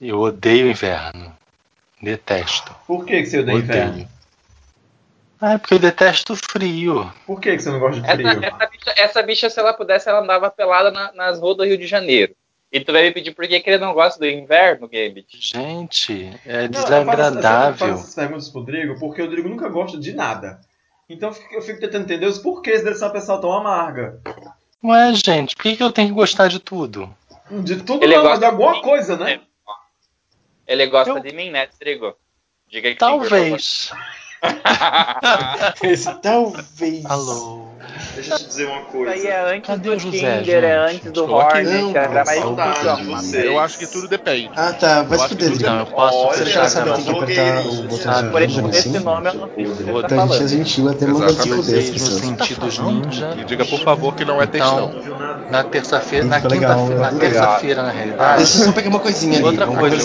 Eu odeio inverno. Detesto. Por que, que você odeia inverno? Ah, é porque eu detesto frio. Por que, que você não gosta de Essa, frio? essa, bicha, essa bicha, se ela pudesse, ela andava pelada na- nas ruas do Rio de Janeiro. E tu vai me pedir por que, que ele não gosta do inverno, Gambit? Gente, é Não, eu faço- Eu desagradável. faço essas perguntas pro Rodrigo porque o Rodrigo nunca gosta de nada. Então eu fico, eu fico tentando entender os porquês uma pessoa tão amarga. Ué, gente, por que, que eu tenho que gostar de tudo? De tudo Ele não, mas gosta de alguma de- coisa, né? Ele gosta Eu- de mim, né, Trigo? Diga que Talvez. Esse talvez. Alô. Deixa eu te dizer uma Isso coisa. aí é antes Cadê do o José, Tinder, é antes do. Hornet, Não, função. de você. Eu acho que tudo depende. Ah, tá. Vai se fuder. Não, eu posso Olha, Você fechar quer saber, a tem que apertar o botão Ah, de Por esse, esse nome eu não sei o que você tá a gente é falando. gentil até mandar se fuder nos sentidos ninja. E diga, por favor, que não é textão. Então, na terça-feira, na quinta-feira, na terça-feira, realidade. Deixa eu só pegar uma coisinha ali. Outra coisa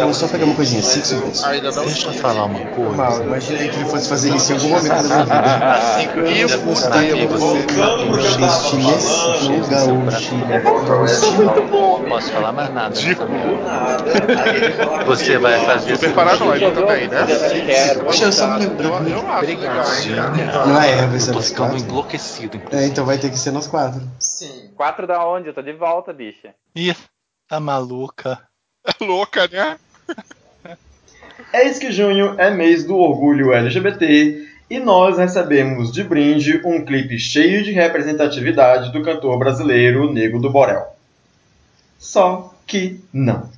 eu só- pegar uma coisinha. Cinco segundos. Não. Deixa eu falar uma coisa. Imaginei que ele fosse fazer isso em algum momento da minha vida. E fudeu você. Voltando pro que eu tava falando. Posso falar mais nada. Dico. Fala Você vai fazer Super paranoico também, né? Deixa eu só me Eu, lembrar. eu acho legal. Não é, vai Eu ser nós quatro. enlouquecido. É, então vai ter que ser nós quatro. Sim. Quatro da onde? Eu tô de volta, bicha. Ih, tá maluca. É louca, né? Eis que junho é mês do orgulho LGBT e nós recebemos de brinde um clipe cheio de representatividade do cantor brasileiro Nego do Borel. Só que não.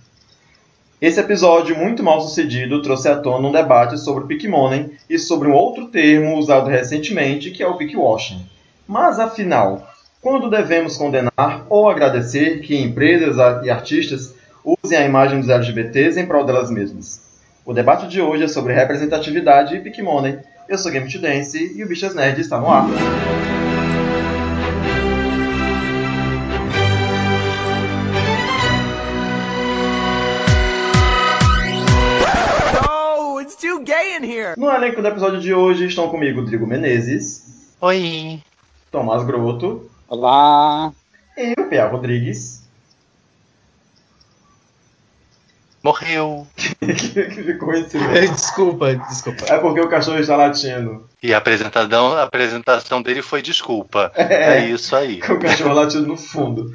Esse episódio muito mal sucedido trouxe à tona um debate sobre o e sobre um outro termo usado recentemente que é o pickwashing. Mas afinal, quando devemos condenar ou agradecer que empresas e artistas usem a imagem dos LGBTs em prol delas mesmas? O debate de hoje é sobre representatividade e pickmoney. Eu sou Game to Dance e o Bichas Nerd está no ar. No, it's too gay in here. No elenco do episódio de hoje estão comigo Drigo Menezes, Oi. Tomás Groto Olá. e o Pia Rodrigues, Morreu. que silêncio. Desculpa, desculpa. É porque o cachorro está latindo. E a apresentação, a apresentação dele foi desculpa. É isso aí. Com o cachorro latindo no fundo.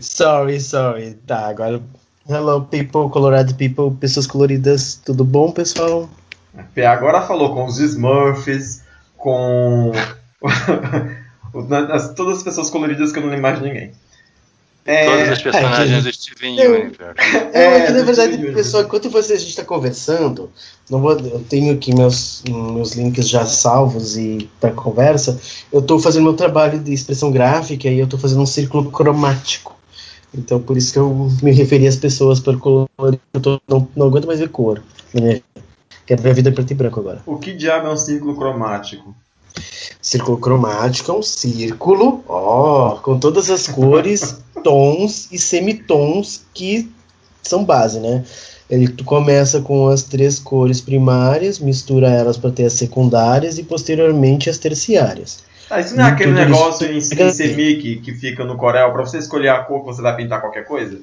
Sorry, sorry. Tá, agora. Hello, people, Colorado people, pessoas coloridas. Tudo bom, pessoal? O Pia agora falou com os Smurfs, com todas as pessoas coloridas que eu não lembro mais de ninguém. É, Todas as personagens do Steven Eu- Universe. É, É, que, na verdade, pessoal, enquanto você, a gente está conversando, não vou, eu tenho aqui meus, meus links já salvos e para conversa. Eu estou fazendo meu trabalho de expressão gráfica e eu estou fazendo um círculo cromático. Então, por isso que eu me referi às pessoas pelo color. Eu tô- não, não aguento mais ver cor. na minha vida. Quero ver a vida preto e branco agora. O que diabo é um círculo cromático? Círculo cromático é um círculo, ó, com todas as cores, tons e semitons que são base, né? Ele tu começa com as três cores primárias, mistura elas para ter as secundárias e posteriormente as terciárias. Ah, isso não é E aquele negócio em, em assim. semic que fica no Corel pra você escolher a cor que você vai pintar qualquer coisa?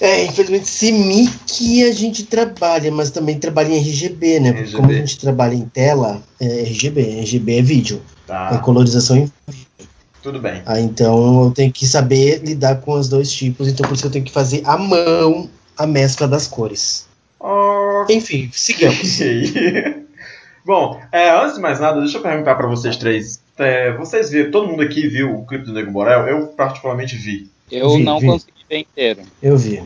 É, infelizmente CMYK a gente trabalha, mas também trabalha em RGB, né? Porque RGB. como a gente trabalha em tela, é RGB, RGB é vídeo, é Tá, colorização em tudo bem. Ah, então eu tenho que saber lidar com os dois tipos, então por isso eu tenho que fazer à mão a mescla das cores. Ok. Enfim, sigamos. Bom, é, antes de mais nada, deixa eu perguntar pra vocês três. É, vocês viram, todo mundo aqui viu o clipe do Nego Borel? Eu particularmente vi. Eu Vi, não vi. consegui ver inteiro. Eu vi,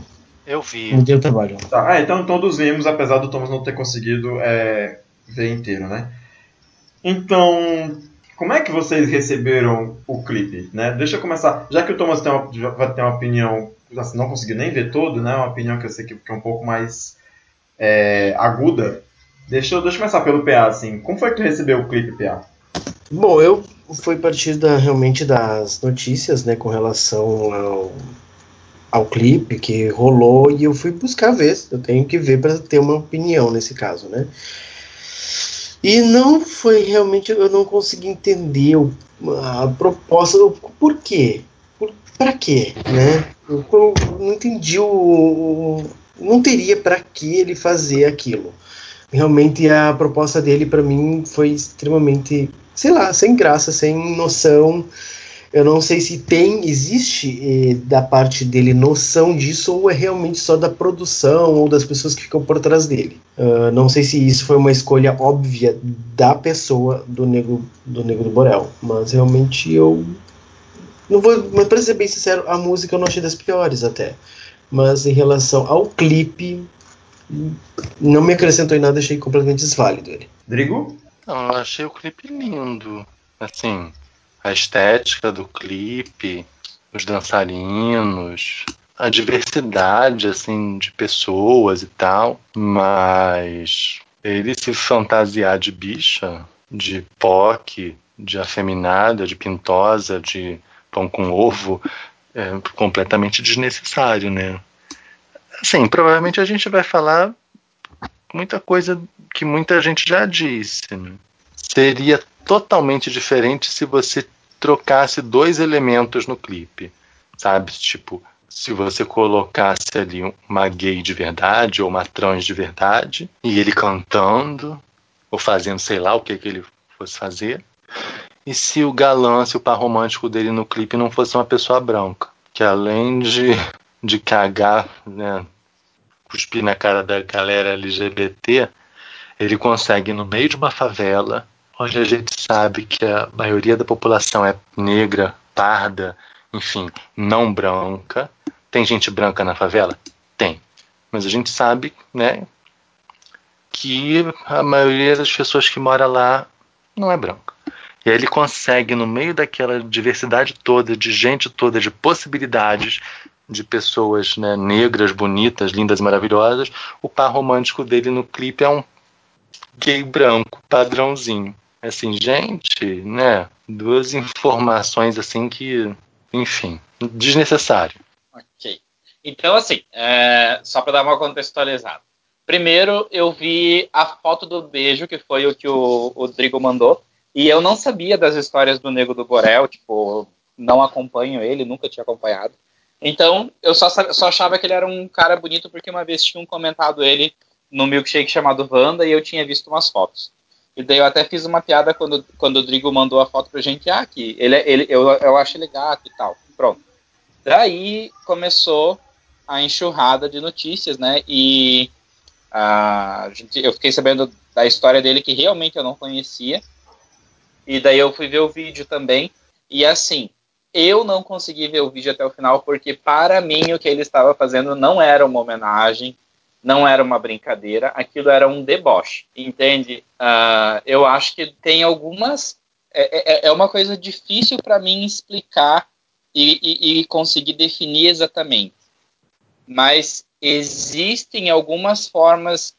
Eu vi. me deu trabalho. Tá, ah, então todos vimos, apesar do Thomas não ter conseguido é, ver inteiro, né? Então, como é que vocês receberam o clipe, né? Deixa eu começar, já que o Thomas tem uma, vai ter uma opinião, assim, não conseguiu nem ver todo, né? Uma opinião que eu sei que, que é um pouco mais é, aguda. Deixa eu, deixa eu começar pelo PA, assim. Como foi que tu recebeu o clipe, PA? Bom, eu fui a partir da, realmente das notícias, né, com relação ao, ao clipe que rolou e eu fui buscar ver. Eu tenho que ver para ter uma opinião nesse caso, né? E não foi realmente, eu não consegui entender a proposta, o por quê? Por, pra quê, né? Eu, eu não entendi o, o- Não teria pra que ele fazer aquilo. Realmente a proposta dele pra mim foi extremamente, sei lá, sem graça, sem noção. Eu não sei se tem, existe eh, da parte dele noção disso ou é realmente só da produção ou das pessoas que ficam por trás dele. Ah, não sei se isso foi uma escolha óbvia da pessoa do Nego do, Nego do Borel, mas realmente eu não vou, mas para ser bem sincero, a música eu não achei das piores até. Mas em relação ao clipe, não me acrescentou em nada, achei completamente desválido ele. Drigo? Não, eu achei o clipe lindo. Assim, a estética do clipe, os dançarinos, a diversidade, assim, de pessoas e tal. Mas ele se fantasiar de bicha, de POC, de afeminada, de pintosa, de pão com ovo, é completamente desnecessário, né? Assim, provavelmente a gente vai falar muita coisa que muita gente já disse. Né? Seria totalmente diferente se você trocasse dois elementos no clipe, sabe? Tipo, se você colocasse ali uma gay de verdade ou uma trans de verdade e ele cantando ou fazendo sei lá o que que ele fosse fazer. E se o galã, se o par romântico dele no clipe não fosse uma pessoa branca, que além de, de cagar, né, cuspir na cara da galera LGBT, ele consegue no meio de uma favela, onde a gente sabe que a maioria da população é negra, parda, enfim, não branca. Tem gente branca na favela? Tem. Mas a gente sabe, né, que a maioria das pessoas que mora lá não é branca. E aí ele consegue, no meio daquela diversidade toda, de gente toda, de possibilidades, de pessoas né, negras, bonitas, lindas maravilhosas, o par romântico dele no clipe é um gay branco, padrãozinho. Assim, gente, né? Duas informações assim que, enfim, desnecessário. Ok. Então, assim, é, só para dar uma contextualizada. Primeiro, eu vi a foto do beijo, que foi o que o, o Drigo mandou, e eu não sabia das histórias do Nego do Borel, tipo, não acompanho ele, nunca tinha acompanhado. Então, eu só, só achava que ele era um cara bonito porque uma vez tinham comentado ele no milkshake chamado Wanda e eu tinha visto umas fotos. E daí eu até fiz uma piada quando, quando o Drigo mandou a foto pra gente, ah, que ele, ele, eu, eu acho ele gato e tal. Pronto. Daí começou a enxurrada de notícias, né? E a gente, eu fiquei sabendo da história dele que realmente eu não conhecia. E daí eu fui ver o vídeo também. E assim, eu não consegui ver o vídeo até o final porque para mim o que ele estava fazendo não era uma homenagem, não era uma brincadeira, aquilo era um deboche, entende? Ah, eu acho que tem algumas é, é- é uma coisa difícil para mim explicar e, e- e conseguir definir exatamente. Mas existem algumas formas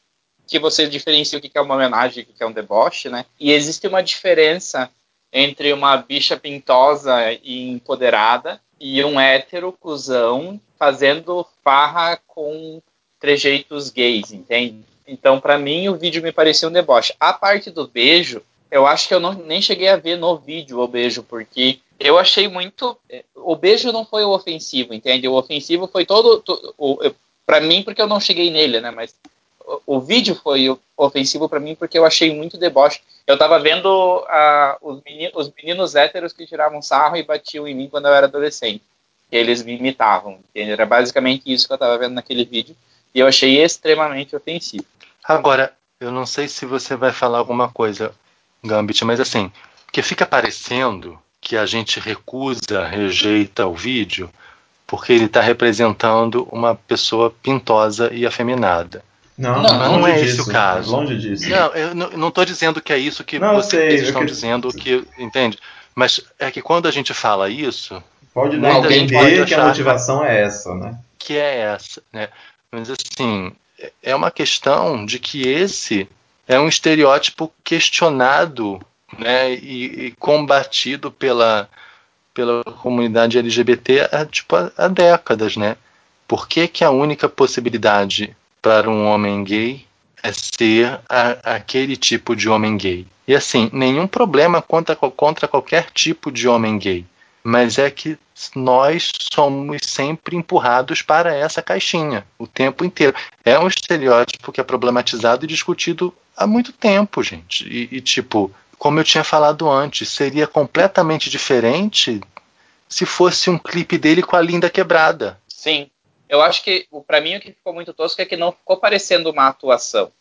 que você diferencia o que é uma homenagem e o que é um deboche, né? E existe uma diferença entre uma bicha pintosa e empoderada e um hétero cuzão fazendo farra com trejeitos gays, entende? Então, pra mim, o vídeo me parecia um deboche. A parte do beijo, eu acho que eu não, nem cheguei a ver no vídeo o beijo, porque eu achei muito. eh, O beijo não foi o ofensivo, entende? O ofensivo foi todo. to- o, eu- pra mim, porque eu não cheguei nele, né? Mas o, o vídeo foi ofensivo pra mim porque eu achei muito deboche. Eu tava vendo ah, os, meni- os meninos héteros que tiravam sarro e batiam em mim quando eu era adolescente. Que eles me imitavam, entende? Era basicamente isso que eu tava vendo naquele vídeo. E eu achei extremamente ofensivo. Agora, eu não sei se você vai falar alguma coisa, Gambit, mas assim, porque fica parecendo que a gente recusa, rejeita o vídeo porque ele está representando uma pessoa pintosa e afeminada. Não, Não, não é esse disso, o caso. Longe disso. Não, eu não- estou dizendo que é isso que Não, vocês sei, estão que- dizendo que, entende? Mas é que quando a gente fala isso, Pode dar a entender pode que a motivação é essa, né? que é essa, né? Mas assim, é uma questão de que esse é um estereótipo questionado, né, e, e combatido pela pela comunidade LGBT há, tipo, há, décadas, né? Por que, que a única possibilidade para um homem gay é ser a- aquele tipo de homem gay? E assim, nenhum problema contra, contra qualquer tipo de homem gay. Mas é que nós somos sempre empurrados para essa caixinha o tempo inteiro. É um estereótipo que é problematizado e discutido há muito tempo, gente. E, e tipo, como eu tinha falado antes, seria completamente diferente se fosse um clipe dele com a Linda quebrada. Sim. Eu acho que, para mim, o que ficou muito tosco é que não ficou parecendo uma atuação.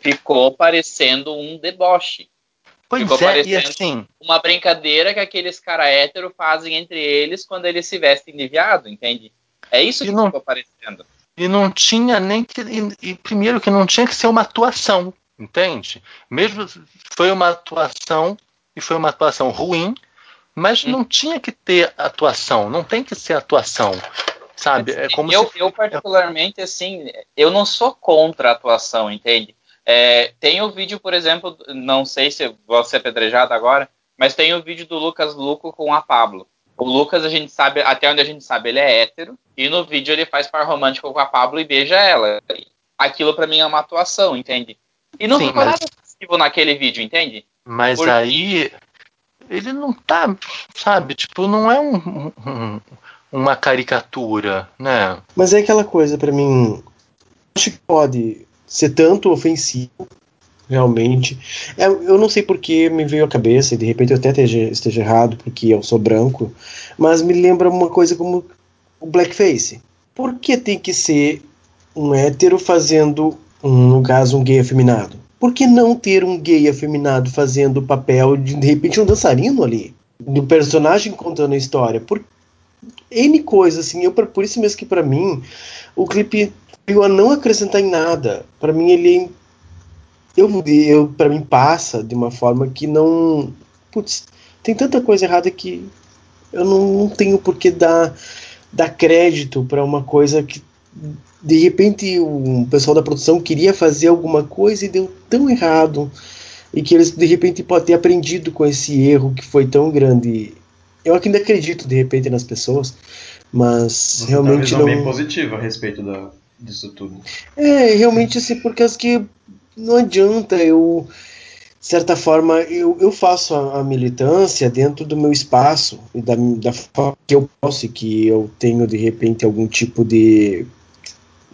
Ficou parecendo um deboche. Pois Ficou é, e assim, uma brincadeira que aqueles cara hétero fazem entre eles quando eles se vestem de viado, entende? É isso E que não- ficou parecendo. e não tinha nem que. E, e primeiro que não tinha que ser uma atuação, entende? Mesmo foi uma atuação e foi uma atuação ruim, mas Hum. não tinha que ter atuação, não tem que ser atuação. Sabe? É como eu, se. eu, particularmente, assim, eu não sou contra a atuação, entende? É, tem o vídeo, por exemplo, não sei se eu vou ser apedrejado agora, mas tem o vídeo do Lucas Luco com a Pablo. O Lucas, a gente sabe, até onde a gente sabe, ele é hétero, e no vídeo ele faz par romântico com a Pablo e beija ela. Aquilo pra mim é uma atuação, entende? E não Sim, ficou mas- nada ofensivo naquele vídeo, entende? Mas Porque- aí ele não tá, sabe? Tipo, não é um- um- uma caricatura, né? Mas é aquela coisa, pra mim, acho que pode ser tanto ofensivo, realmente. É, eu não sei porque me veio à cabeça, e de repente eu até esteja, esteja errado, porque eu sou branco, mas me lembra uma coisa como o blackface. Por que tem que ser um hétero fazendo, um, no caso, um gay afeminado? Por que não ter um gay afeminado fazendo o papel de, de repente, um dançarino ali? Do personagem contando a história? Por N coisas, assim, eu, por isso mesmo que pra mim o clipe veio a não acrescentar em nada. Pra mim ele eu, eu para mim passa de uma forma que não, putz, tem tanta coisa errada que eu não, não tenho por que dar dar crédito pra uma coisa que de repente o pessoal da produção queria fazer alguma coisa e deu tão errado e que eles de repente podem ter aprendido com esse erro que foi tão grande. Eu ainda acredito de repente nas pessoas, mas Você realmente tem uma visão não. bem positiva a respeito da, disso tudo. É, realmente assim, por causa que não adianta eu, de certa forma, eu, eu faço a, a militância dentro do meu espaço e da, da forma que eu posso e que eu tenho de repente algum tipo de,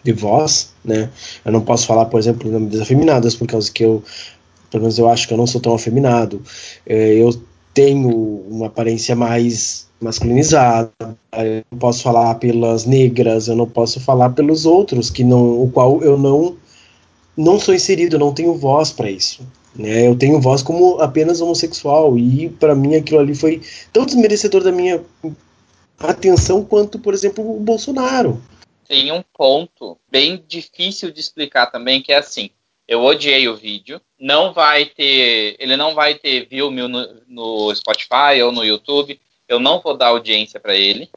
de voz, né? Eu não posso falar, por exemplo, em nome das afeminadas, por causa que eu, pelo menos eu acho que eu não sou tão afeminado. É, eu tenho uma aparência mais masculinizada. Eu não posso falar pelas negras, eu não posso falar pelos outros que não, o qual eu não não sou inserido, eu não tenho voz para isso. Né? Eu tenho voz como apenas homossexual e para mim aquilo ali foi tão desmerecedor da minha atenção quanto, por exemplo, o Bolsonaro. Tem um ponto bem difícil de explicar também, que é assim. Eu odiei o vídeo. Não vai ter. Ele não vai ter view mil no, no Spotify ou no YouTube. Eu não vou dar audiência para ele.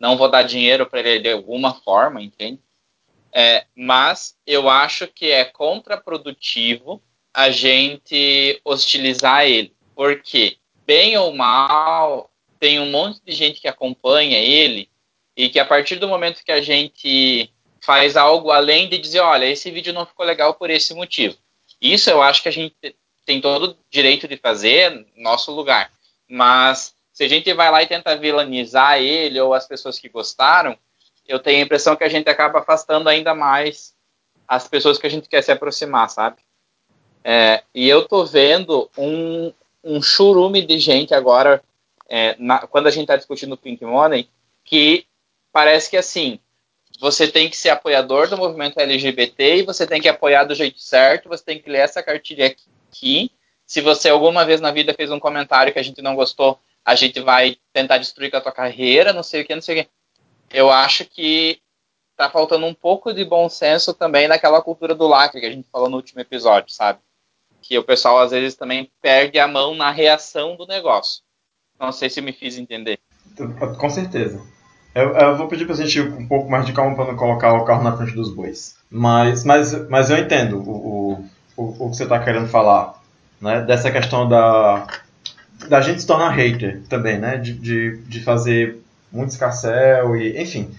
Não vou dar dinheiro para ele de alguma forma, entende? É, mas eu acho que é contraprodutivo a gente hostilizar ele. Porque, bem ou mal, tem um monte de gente que acompanha ele e que a partir do momento que a gente faz algo além de dizer, olha, esse vídeo não ficou legal por esse motivo. Isso eu acho que a gente tem todo o direito de fazer no nosso lugar. Mas se a gente vai lá e tenta vilanizar ele ou as pessoas que gostaram, eu tenho a impressão que a gente acaba afastando ainda mais as pessoas que a gente quer se aproximar, sabe? É, e eu tô vendo um, um churume de gente agora, é, na, quando a gente tá discutindo o Pink Money, que parece que assim, você tem que ser apoiador do movimento LGBT e você tem que apoiar do jeito certo, você tem que ler essa cartilha aqui. Se você alguma vez na vida fez um comentário que a gente não gostou, a gente vai tentar destruir com a tua carreira, não sei o que, não sei o que. Eu acho que tá faltando um pouco de bom senso também naquela cultura do lacre que a gente falou no último episódio, sabe? Que o pessoal às vezes também perde a mão na reação do negócio. Não sei se me fiz entender. Com certeza. Eu, eu vou pedir pra gente ir um pouco mais de calma para não colocar o carro na frente dos bois. Mas, mas, mas eu entendo o, o, o, que você está querendo falar. Né? Dessa questão da, da gente se tornar hater também, né? De, de, de fazer muito escarcel e. Enfim.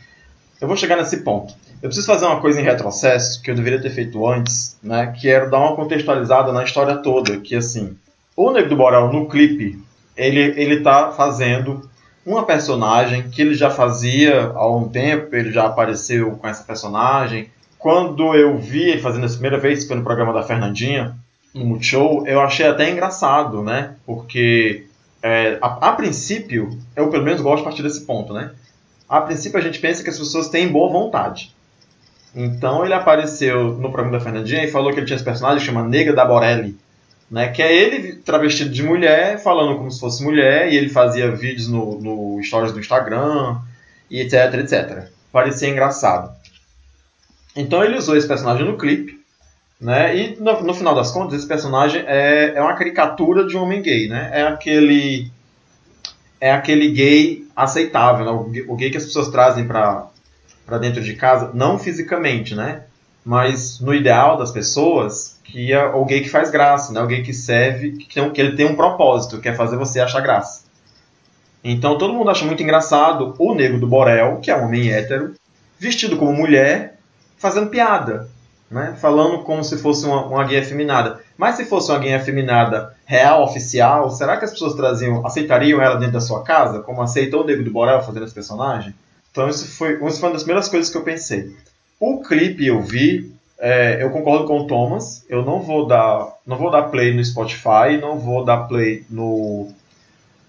Eu vou chegar nesse ponto. Eu preciso fazer uma coisa em retrocesso que eu deveria ter feito antes, né? Que era dar uma contextualizada na história toda. Que assim, o Nego do Borel no clipe, ele, ele tá fazendo uma personagem que ele já fazia há um tempo, ele já apareceu com essa personagem. Quando eu vi ele fazendo a primeira vez, no programa da Fernandinha, no Multishow, eu achei até engraçado, né? Porque é, a, a, princípio, eu pelo menos gosto de partir desse ponto, né? A princípio a gente pensa que as pessoas têm boa vontade. Então ele apareceu no programa da Fernandinha e falou que ele tinha esse personagem que chama Nega da Borelli, né? Que é ele travestido de mulher, falando como se fosse mulher, e ele fazia vídeos no, no stories do Instagram, e etc, etc. Parecia engraçado. Então ele usou esse personagem no clipe, né? E no, no final das contas, esse personagem é, é uma caricatura de um homem gay, né? É aquele é aquele gay aceitável, né? o, gay, que as pessoas trazem para dentro de casa, não fisicamente, né? Mas no ideal das pessoas, que é gay que faz graça, né? Gay que serve, que, tem, que ele tem um propósito, que é fazer você achar graça. Então todo mundo acha muito engraçado o Nego do Borel, que é um homem hétero, vestido como mulher, fazendo piada, né? Falando como se fosse uma, uma gay afeminada. Mas se fosse uma gay afeminada real, oficial, será que as pessoas traziam, aceitariam ela dentro da sua casa, como aceitou o Nego do Borel fazendo esse personagem? Então isso foi, isso foi uma das primeiras coisas que eu pensei. O clipe eu vi, é, eu concordo com o Thomas. Eu não vou dar, não vou dar play no Spotify, não vou dar play no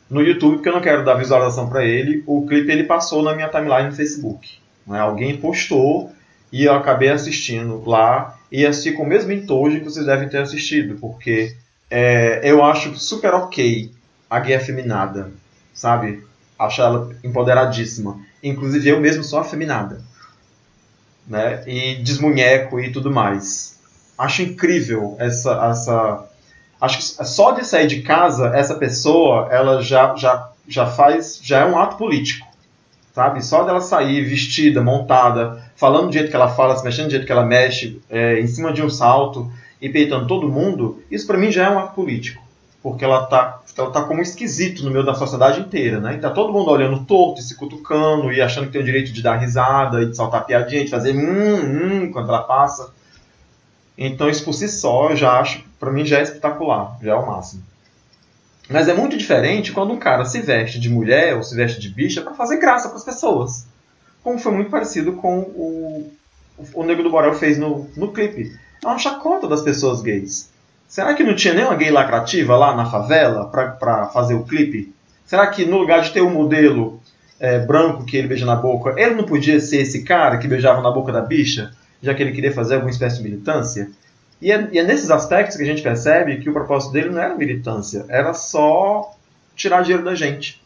no YouTube porque eu não quero dar visualização para ele. O clipe ele passou na minha timeline no Facebook. Né? Alguém postou e eu acabei assistindo lá e assisti com o mesmo entojo que vocês devem ter assistido, porque é, eu acho super ok a gay afeminada, sabe? Acho ela empoderadíssima. Inclusive eu mesmo sou afeminada. Né? E desmunheco e tudo mais. Acho incrível essa. essa acho que só de sair de casa, essa pessoa ela já, já, já faz. já é um ato político. Sabe? Só dela sair vestida, montada, falando do jeito que ela fala, se mexendo do jeito que ela mexe, é, em cima de um salto e peitando todo mundo, isso para mim já é um ato político. Porque ela tá ela tá como esquisito no meio da sociedade inteira, né? E tá todo mundo olhando torto e se cutucando e achando que tem o direito de dar risada e de soltar piadinha, de fazer hum, hum quando ela passa. Então isso por si só eu já acho, para mim já é espetacular, já é o máximo. Mas é muito diferente quando um cara se veste de mulher ou se veste de bicha para fazer graça para as pessoas. Como foi muito parecido com o, o Nego do Borel fez no, no clipe. É uma chacota das pessoas gays. Será que não tinha nenhuma gay lacrativa lá na favela para fazer o clipe? Será que no lugar de ter um modelo é, branco que ele beija na boca, ele não podia ser esse cara que beijava na boca da bicha, já que ele queria fazer alguma espécie de militância? E é, e é nesses aspectos que a gente percebe que o propósito dele não era militância, era só tirar dinheiro da gente.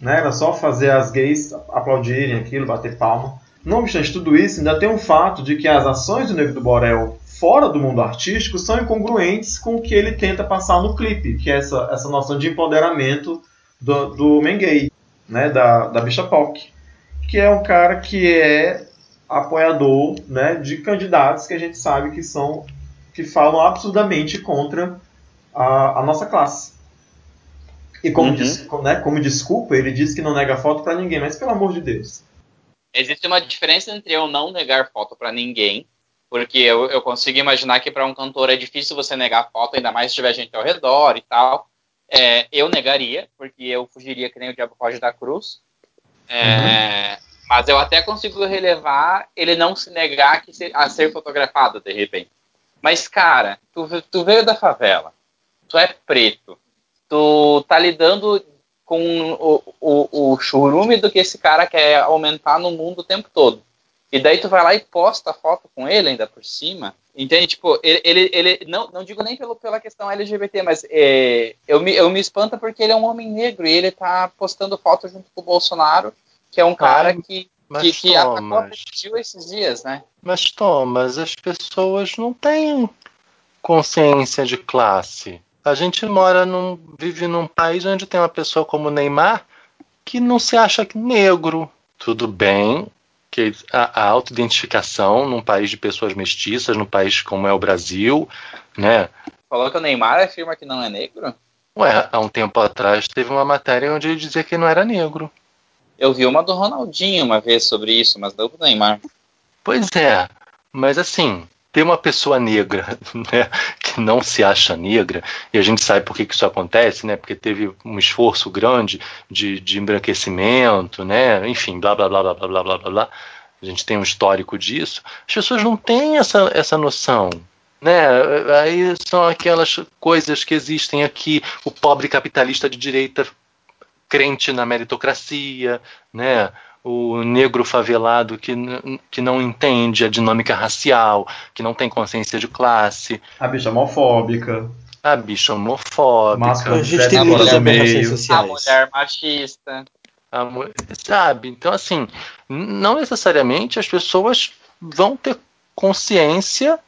Né? Era só fazer as gays aplaudirem aquilo, bater palma. Não obstante tudo isso, ainda tem um fato de que as ações do Negro do Borel fora do mundo artístico são incongruentes com o que ele tenta passar no clipe, que é essa, essa noção de empoderamento do, do homem gay, né, da, da Bicha POC, que é um cara que é apoiador né, de candidatos que a gente sabe que são que falam absurdamente contra a, a nossa classe. E como, uhum. diz, né, como desculpa, ele diz que não nega foto para ninguém, mas pelo amor de Deus. Existe uma diferença entre eu não negar foto para ninguém porque eu, eu consigo imaginar que para um cantor é difícil você negar foto, ainda mais se tiver gente ao redor e tal. É, eu negaria, porque eu fugiria que nem o Diabo foge da cruz. É, uhum. Mas eu até consigo relevar ele não se negar que se, a ser fotografado de repente. Mas, cara, tu, tu veio da favela, tu é preto, tu tá lidando com o, o, o churume do que esse cara quer aumentar no mundo o tempo todo. E daí tu vai lá e posta a foto com ele ainda por cima. Entende? Tipo, ele, ele, ele não, não digo nem pelo, pela questão LGBT, mas é, eu, me, eu me espanta porque ele é um homem negro e ele tá postando foto junto com o Bolsonaro, que é um cara que, que, que atacou a esses dias, né? Mas Thomas, as pessoas não têm consciência de classe. A gente mora num. vive num país onde tem uma pessoa como Neymar que não se acha negro. Tudo bem, que a, a autoidentificação num país de pessoas mestiças, num país como é o Brasil, né? Falou que o Neymar afirma que não é negro? Ué, há um tempo atrás teve uma matéria onde ele dizia que não era negro. Eu vi uma do Ronaldinho uma vez sobre isso, mas não do Neymar. Pois é, mas assim, ter uma pessoa negra, né, que não se acha negra, e a gente sabe por que, que isso acontece, né, porque teve um esforço grande de, de embranquecimento, né, enfim, blá, blá, blá, blá, blá, blá, blá, blá. A gente tem um histórico disso. As pessoas não têm essa, essa noção, né? Aí são aquelas coisas que existem aqui, o pobre capitalista de direita crente na meritocracia, né? O negro favelado que, que não entende a dinâmica racial, que não tem consciência de classe. A bicha homofóbica. A bicha homofóbica. Máscara A gente tem aberrações meio. A mulher machista. a sabe? Então, assim, não necessariamente as pessoas vão ter consciência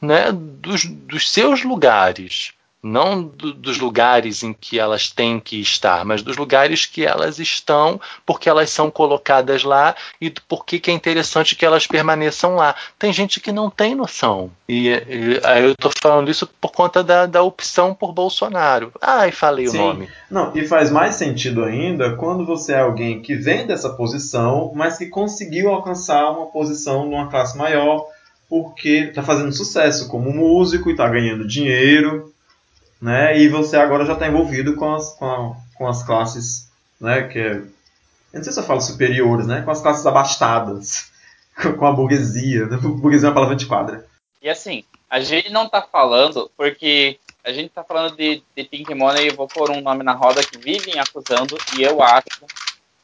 né, dos, dos seus lugares. Não do- dos lugares em que elas têm que estar, mas dos lugares que elas estão, porque elas são colocadas lá e do porquê que é interessante que elas permaneçam lá. Tem gente que não tem noção. E, e aí eu estou falando isso por conta da, da opção por Bolsonaro. Ai, falei Sim. o nome. Não, e faz mais sentido ainda quando você é alguém que vem dessa posição, mas que conseguiu alcançar uma posição numa classe maior, porque está fazendo sucesso como músico e está ganhando dinheiro, né? E você agora já está envolvido com as, com, a- com as classes, né? Que é, eu não sei se eu falo superiores, né? Com as classes abastadas, com a burguesia. né? Burguesia é uma palavra de quadra. E assim, a gente não tá falando porque a gente tá falando de, de Pink Money e vou pôr um nome na roda que vivem acusando e eu acho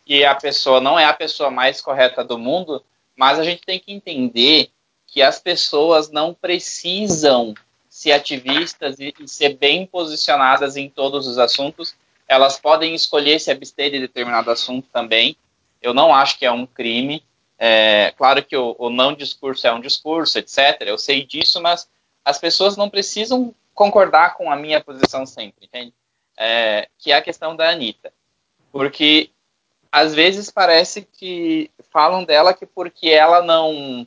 que a pessoa não é a pessoa mais correta do mundo, mas a gente tem que entender que as pessoas não precisam ser ativistas e, e ser bem posicionadas em todos os assuntos. Elas podem escolher se abster de determinado assunto também. Eu não acho que é um crime. É, claro que o, o não discurso é um discurso, etc. Eu sei disso, mas as pessoas não precisam concordar com a minha posição sempre, entende? É, que é a questão da Anitta. Porque às vezes parece que falam dela que porque ela não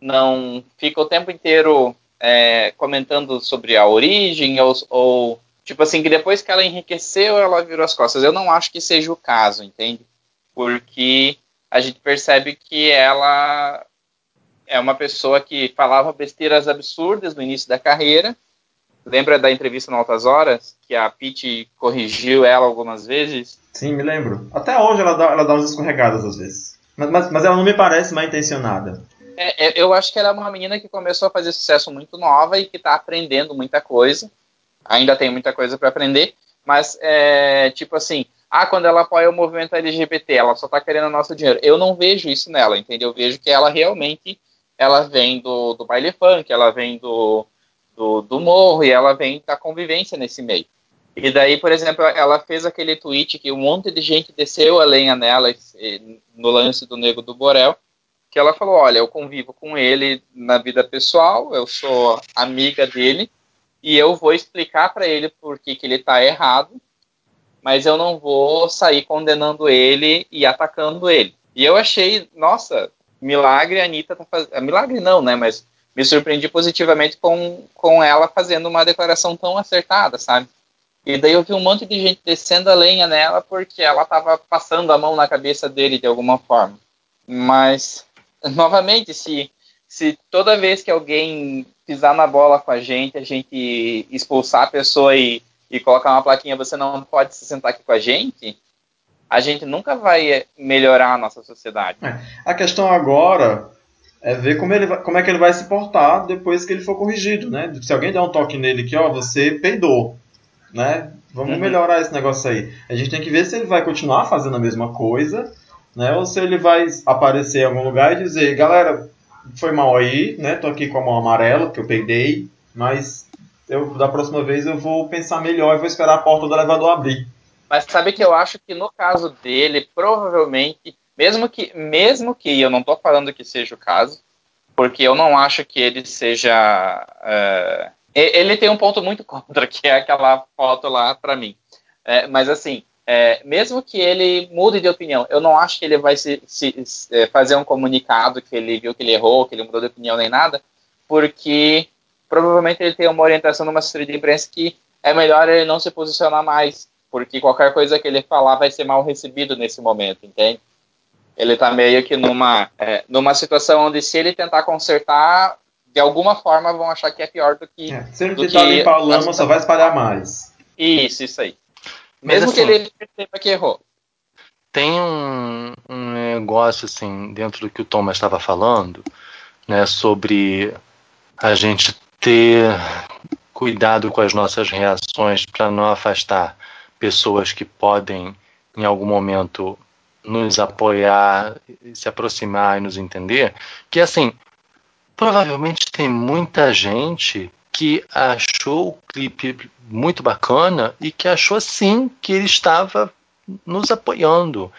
não fica o tempo inteiro é, comentando sobre a origem ou, ou tipo assim que depois que ela enriqueceu ela virou as costas. Eu não acho que seja o caso, entende? Porque a gente percebe que ela é uma pessoa que falava besteiras absurdas no início da carreira. Lembra da entrevista no Altas Horas que a Pete corrigiu ela algumas vezes? Sim, me lembro. Até hoje ela dá, ela dá umas escorregadas às vezes. Mas, mas, mas ela não me parece mal intencionada. É, é, eu acho que ela é uma menina que começou a fazer sucesso muito nova e que está aprendendo muita coisa. Ainda tem muita coisa para aprender, mas é, tipo assim, ah, quando ela apoia o movimento LGBT, ela só está querendo o nosso dinheiro. Eu não vejo isso nela, entendeu? Eu vejo que ela realmente ela vem do, do baile funk, ela vem do, do, do morro e ela vem da convivência nesse meio. E daí, por exemplo, ela fez aquele tweet que um monte de gente desceu a lenha nela no lance do Nego do Borel, que ela falou, olha, eu convivo com ele na vida pessoal, eu sou amiga dele, e eu vou explicar para ele por que, ele está errado, mas eu não vou sair condenando ele e atacando ele. E eu achei, nossa, milagre a Anitta tá fazendo. Milagre não, né? Mas me surpreendi positivamente com, com ela fazendo uma declaração tão acertada, sabe? E daí eu vi um monte de gente descendo a lenha nela porque ela estava passando a mão na cabeça dele de alguma forma. Mas, novamente, se, se toda vez que alguém pisar na bola com a gente, a gente expulsar a pessoa e, e colocar uma plaquinha, você não pode se sentar aqui com a gente, a gente nunca vai melhorar a nossa sociedade. É. A questão agora é ver como, ele vai, como é que ele vai se portar depois que ele for corrigido, né? Se alguém der um toque nele que, ó, você peidou, né? Vamos Uhum. melhorar esse negócio aí. A gente tem que ver se ele vai continuar fazendo a mesma coisa, né? Ou se ele vai aparecer em algum lugar e dizer, galera, foi mal aí, né? Tô aqui com a mão amarela, que eu peidei, mas eu, da próxima vez eu vou pensar melhor e vou esperar a porta do elevador abrir. Mas sabe que eu acho que no caso dele, provavelmente, mesmo que, mesmo que eu não estou falando que seja o caso, porque eu não acho que ele seja. e- ele tem um ponto muito contra, que é aquela foto lá para mim. É, mas assim, é, mesmo que ele mude de opinião, eu não acho que ele vai se, se- se- é, fazer um comunicado que ele viu que ele errou, que ele mudou de opinião nem nada, porque provavelmente ele tem uma orientação numa assessoria de imprensa que é melhor ele não se posicionar mais, porque qualquer coisa que ele falar vai ser mal recebido nesse momento, entende? Ele tá meio que numa, é, numa situação onde se ele tentar consertar, de alguma forma vão achar que é pior do que. É, se ele tentar limpar a lama, só vai espalhar mais. Isso, isso aí. Mesmo que assim, ele perceba que errou. tem um, um negócio assim dentro do que o Thomas estava falando, né, sobre a gente ter cuidado com as nossas reações para não afastar pessoas que podem em algum momento nos apoiar, se aproximar e nos entender, que assim, provavelmente tem muita gente que achou o clipe muito bacana e que achou sim que ele estava nos apoiando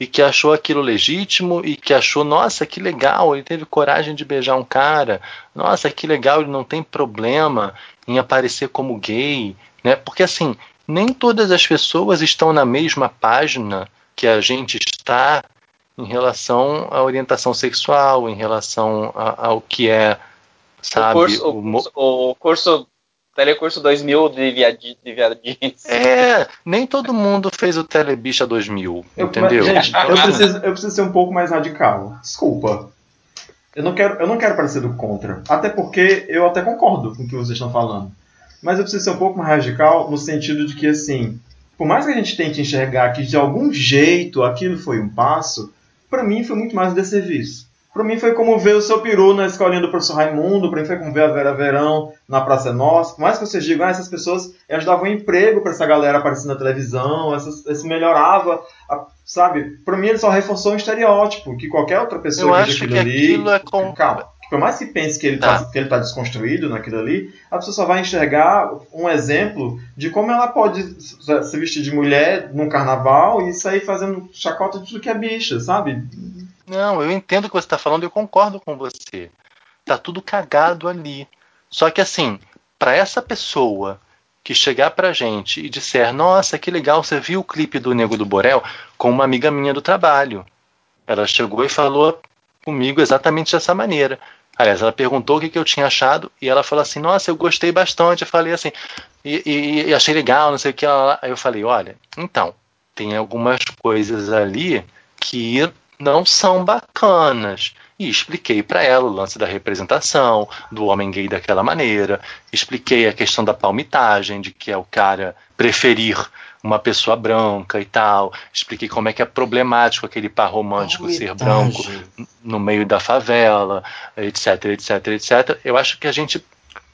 e que achou aquilo legítimo e que achou, nossa, que legal, ele teve coragem de beijar um cara, nossa, que legal, ele não tem problema em aparecer como gay, né? Porque assim, nem todas as pessoas estão na mesma página que a gente está em relação à orientação sexual, em relação a- ao que é, sabe, o curso, o o, curso, o curso Telecurso 2000 de, viadi, de viadinhos. É, nem todo mundo fez o Telebicha 2000, Eu- entendeu? mas, gente, eu preciso, eu preciso ser um pouco mais radical. Desculpa. Eu não quero, eu não quero parecer do contra. Até porque eu até concordo com o que vocês estão falando. Mas eu preciso ser um pouco mais radical no sentido de que, assim, por mais que a gente tente enxergar que de algum jeito aquilo foi um passo, pra mim foi muito mais um desserviço. Pra mim foi como ver o seu peru na escolinha do professor Raimundo, pra mim foi como ver a Vera Verão na Praça Nossa. Por mais que vocês digam, ah, essas pessoas elas davam emprego pra essa galera aparecendo na televisão, essas, isso melhorava, a- sabe? Pra mim ele só reforçou um estereótipo, que qualquer outra pessoa Eu veja acho aquilo que ali... aquilo é com- Calma. que Por mais que pense que ele Tá. tá, que ele tá desconstruído naquilo ali, a pessoa só vai enxergar um exemplo de como ela pode se vestir de mulher num carnaval e sair fazendo chacota de tudo que é bicha, sabe? Não, eu entendo o que você está falando eu concordo com você. Tá tudo cagado ali. Só que assim, para essa pessoa que chegar pra gente e disser, nossa, que legal, você viu o clipe do Nego do Borel com uma amiga minha do trabalho. Ela chegou e falou comigo exatamente dessa maneira. Aliás, ela perguntou o que, que eu tinha achado e ela falou assim, nossa, eu gostei bastante. Eu falei assim, e, e- e achei legal, não sei o que. Aí eu falei, olha, então, tem algumas coisas ali que não são bacanas. E expliquei para ela o lance da representação, do homem gay daquela maneira. Expliquei a questão da palmitagem, de que é o cara preferir uma pessoa branca e tal. Expliquei como é que é problemático aquele par romântico ser branco no meio da favela, etc, etc, etc. Eu acho que a gente,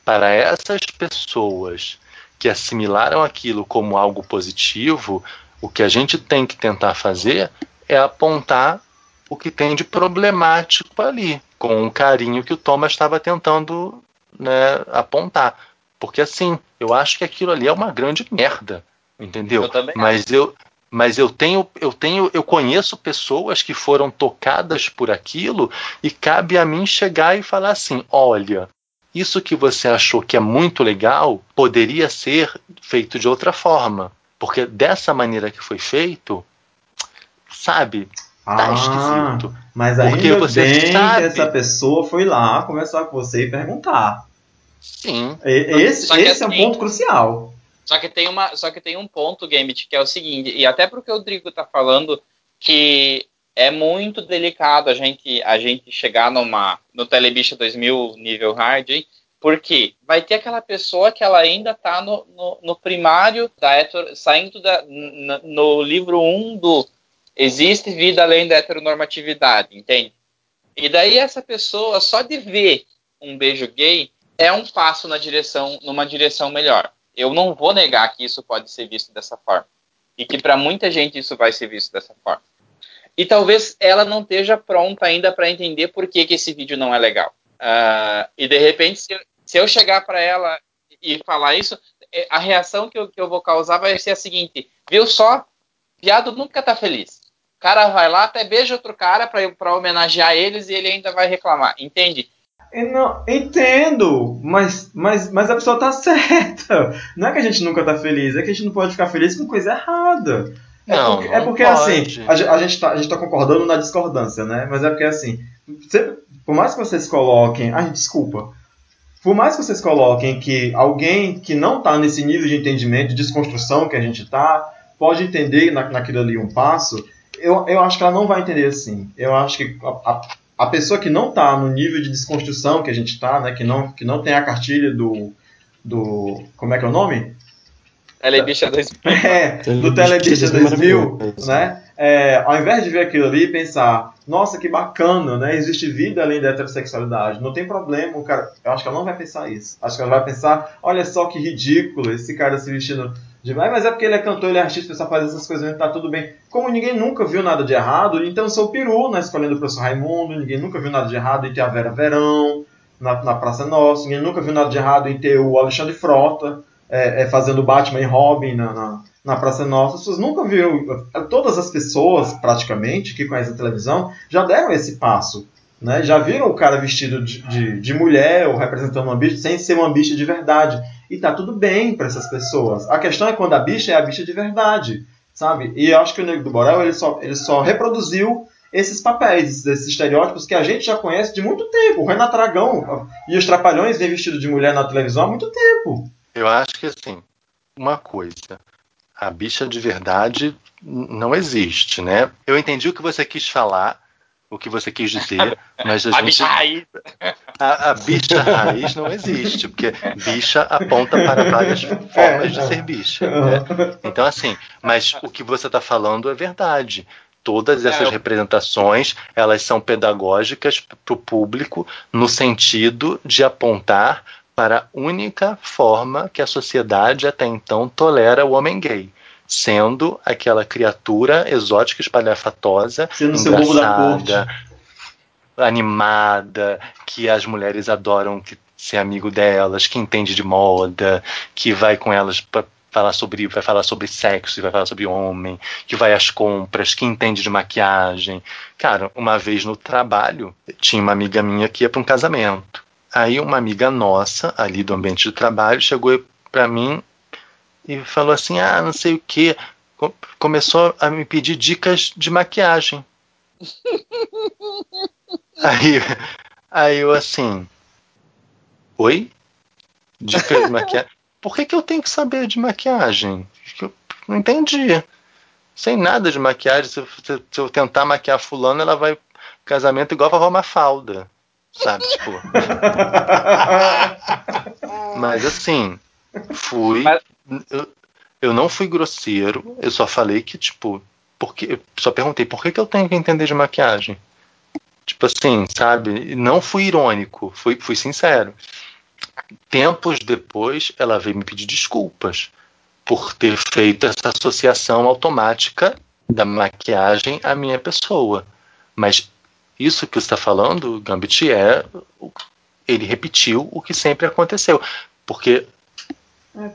para essas pessoas que assimilaram aquilo como algo positivo, o que a gente tem que tentar fazer é apontar o que tem de problemático ali, com o carinho que o Thomas estava tentando né, apontar. Porque assim, eu acho que aquilo ali é uma grande merda, entendeu? Eu também Mas eu, mas eu tenho, eu tenho, eu conheço pessoas que foram tocadas por aquilo e cabe a mim chegar e falar assim, olha, isso que você achou que é muito legal poderia ser feito de outra forma, porque dessa maneira que foi feito, sabe, tá Ah, esquisito. mas Porque ainda você bem sabe- que essa pessoa foi lá conversar com você e perguntar. Sim, E- Esse, esse é um assim- ponto crucial. Só que tem uma, só que tem um ponto, Gambit, que é o seguinte, e até porque o Rodrigo tá falando que é muito delicado a gente a gente chegar numa no Telebicha 2000 nível hard, hein? Porque vai ter aquela pessoa que ela ainda tá no, no, no primário da hetero, saindo da, n- no livro 1 do Existe vida além da heteronormatividade, entende? E daí essa pessoa só de ver um beijo gay é um passo na direção numa direção melhor. Eu não vou negar que isso pode ser visto dessa forma. E que para muita gente isso vai ser visto dessa forma. E talvez ela não esteja pronta ainda para entender por que, que esse vídeo não é legal. Ah, e de repente, se se eu chegar para ela e falar isso, eh, a reação que eu, que eu vou causar vai ser a seguinte: viu só? Viado nunca tá feliz. O cara vai lá, até beija outro cara para homenagear eles e ele ainda vai reclamar. Entende? Eu não, entendo, mas, mas, mas a pessoa tá certa. Não é que a gente nunca tá feliz, é que a gente não pode ficar feliz com coisa errada. É Não, porque, é não porque pode. assim, a, a gente tá, a gente tá concordando na discordância, né? Mas é porque assim, você- por mais que vocês coloquem. Ai, desculpa. Por mais que vocês coloquem que alguém que não tá nesse nível de entendimento, de desconstrução que a gente tá, pode entender na, naquilo ali um passo, eu, eu acho que ela não vai entender assim. Eu acho que a- a- a pessoa que não tá no nível de desconstrução que a gente tá, né? Que não, que não tem a cartilha do. do. Como é que é o nome? Telebicha 2000. É, do Telebicha 2000, né? É, ao invés de ver aquilo ali e pensar, nossa, que bacana, né? Existe vida além da heterossexualidade, não tem problema, o cara. Eu acho que ela não vai pensar isso. Acho que ela vai pensar, olha só que ridículo esse cara se vestindo de. "Ah, Mas é porque ele é cantor, ele é artista, o pessoal faz essas coisas, tá tudo bem. Como ninguém nunca viu nada de errado, então sou o peru na escolinha do professor Raimundo, ninguém nunca viu nada de errado em ter a Vera Verão na, na Praça Nossa, ninguém nunca viu nada de errado em ter o Alexandre Frota é, é, fazendo Batman e Robin na, na, na Praça Nossa. As pessoas nunca viram. Todas as pessoas, praticamente, que conhecem a televisão, já deram esse passo. Né? Já viram o cara vestido de, de, de mulher ou representando uma bicha sem ser uma bicha de verdade. E tá tudo bem para essas pessoas. A questão é quando a bicha é a bicha de verdade. Sabe? E eu acho que o Negro do Borel ele só, ele só reproduziu esses papéis, esses estereótipos que a gente já conhece de muito tempo. O Renato Aragão e os Trapalhões vêm vestido de mulher na televisão há muito tempo. Eu acho que assim, uma coisa, a bicha de verdade não existe, né? Eu entendi o que você quis falar, o que você quis dizer, mas a, A gente, bicha raiz. a, a bicha raiz não existe, porque bicha aponta para várias formas de ser bicha. né? Então, assim, mas o que você está falando é verdade. Todas essas É, eu- representações, elas são pedagógicas para o público no sentido de apontar para a única forma que a sociedade até então tolera o homem gay, sendo aquela criatura exótica, espalhafatosa, Sendo engraçada, animada, que as mulheres adoram que ser amigo delas, que entende de moda, que vai com elas para falar sobre, vai falar sobre sexo, vai falar sobre homem, que vai às compras, que entende de maquiagem. Cara, uma vez no trabalho, tinha uma amiga minha que ia para um casamento. Aí uma amiga nossa, ali do ambiente de trabalho, chegou para mim e falou assim: "Ah, não sei o que, começou a me pedir dicas de maquiagem". Aí, aí eu assim, oi? Dicas de maquiagem? Por que, que eu tenho que saber de maquiagem? Eu não entendi. Sem nada de maquiagem, se, eu- se- eu tentar maquiar fulano, ela vai casamento igual a vovó Mafalda. Sabe, tipo. Mas assim, fui. Mas- Eu, eu não fui grosseiro, eu só falei que, tipo, porque, só perguntei por que, que eu tenho que entender de maquiagem. Tipo assim, sabe? Não fui irônico, fui, fui sincero. Tempos depois, ela veio me pedir desculpas por ter feito essa associação automática da maquiagem à minha pessoa. Mas isso que você está falando, Gambit, é. Ele repetiu o que sempre aconteceu. Porque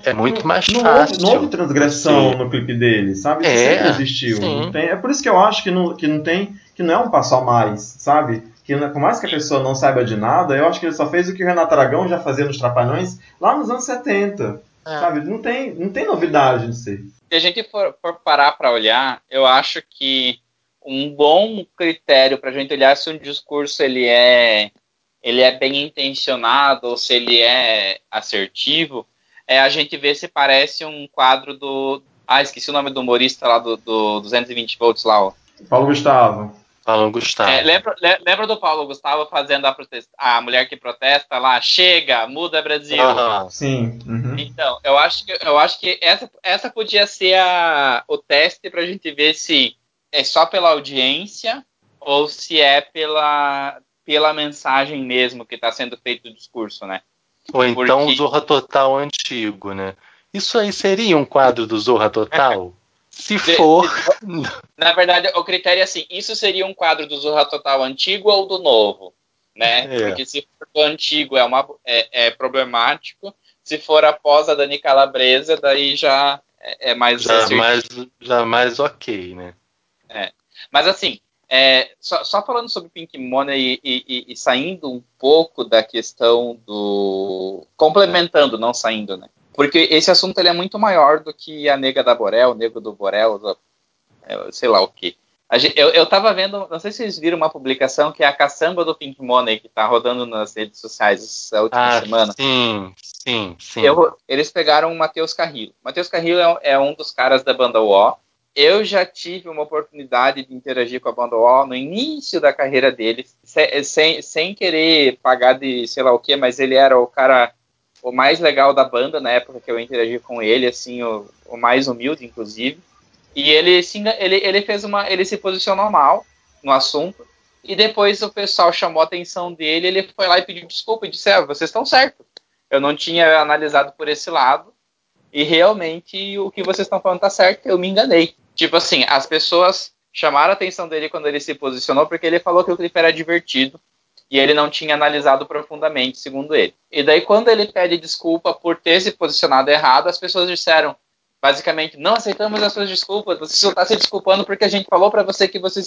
é muito mais não fácil. Houve, não houve transgressão você- no clipe dele, sabe? Isso É, sempre existiu. sim. Não tem- é por isso que eu acho que não, que não tem. que não é um passo a mais, sabe? Que não- por mais que a pessoa não saiba de nada, eu acho que ele só fez o que o Renato Aragão já fazia nos Trapalhões lá nos anos 70. É. Sabe? Não tem, não tem novidade nisso aí. Se a gente for, for parar para olhar, eu acho que um bom critério para a gente olhar se um discurso ele é ele é bem intencionado ou se ele é assertivo é a gente ver se parece um quadro do ah esqueci o nome do humorista lá do, do 220 volts lá ó. Paulo Gustavo. Falando Gustavo. É, lembra, le- lembra do Paulo Gustavo fazendo a, protesta, a mulher que protesta lá chega muda Brasil Aham. Sim. uhum. então, eu acho que, eu acho que essa, essa podia ser a, o teste pra gente ver se é só pela audiência ou se é pela, pela mensagem mesmo que está sendo feito o discurso, né? Ou então Porque- o Zorra Total antigo, né? Isso aí seria um quadro do Zorra Total? Se for. Na verdade, o critério é assim: isso seria um quadro do Zorra Total antigo ou do novo? Né? É. Porque se for do antigo é, uma, é, é problemático, se for após a Dani Calabresa, daí já é, é mais Já assertivo. mais, já mais ok, né? Mas assim, é, só, só falando sobre Pink Money e, e- e saindo um pouco da questão do. complementando, não saindo, né? Porque esse assunto ele é muito maior do que a nega da Borel, o negro do Borel, do- é, sei lá o que. Eu, eu tava vendo, não sei se vocês viram uma publicação que é a caçamba do Pink Money, que tá rodando nas redes sociais essa última Ah, semana. sim, sim, sim. Eu- eles pegaram o Matheus Carrillo. Matheus Carrillo é, é um dos caras da banda O. eu já tive uma oportunidade de interagir com a banda O no início da carreira deles, sem, sem, querer pagar de sei lá o que, mas ele era o cara o mais legal da banda na época que eu interagi com ele, assim, o, o mais humilde, inclusive. E ele se, ele, ele fez uma. ele se posicionou mal no assunto. E depois o pessoal chamou a atenção dele, ele foi lá e pediu desculpa e disse: ah, vocês estão certos. Eu não tinha analisado por esse lado. E realmente o que vocês estão falando tá certo, eu me enganei. Tipo assim, as pessoas chamaram a atenção dele quando ele se posicionou porque ele falou que o clipe era divertido e ele não tinha analisado profundamente, segundo ele. E daí, quando ele pede desculpa por ter se posicionado errado, as pessoas disseram, basicamente, não aceitamos as suas desculpas, você só está se desculpando porque a gente falou para você que você,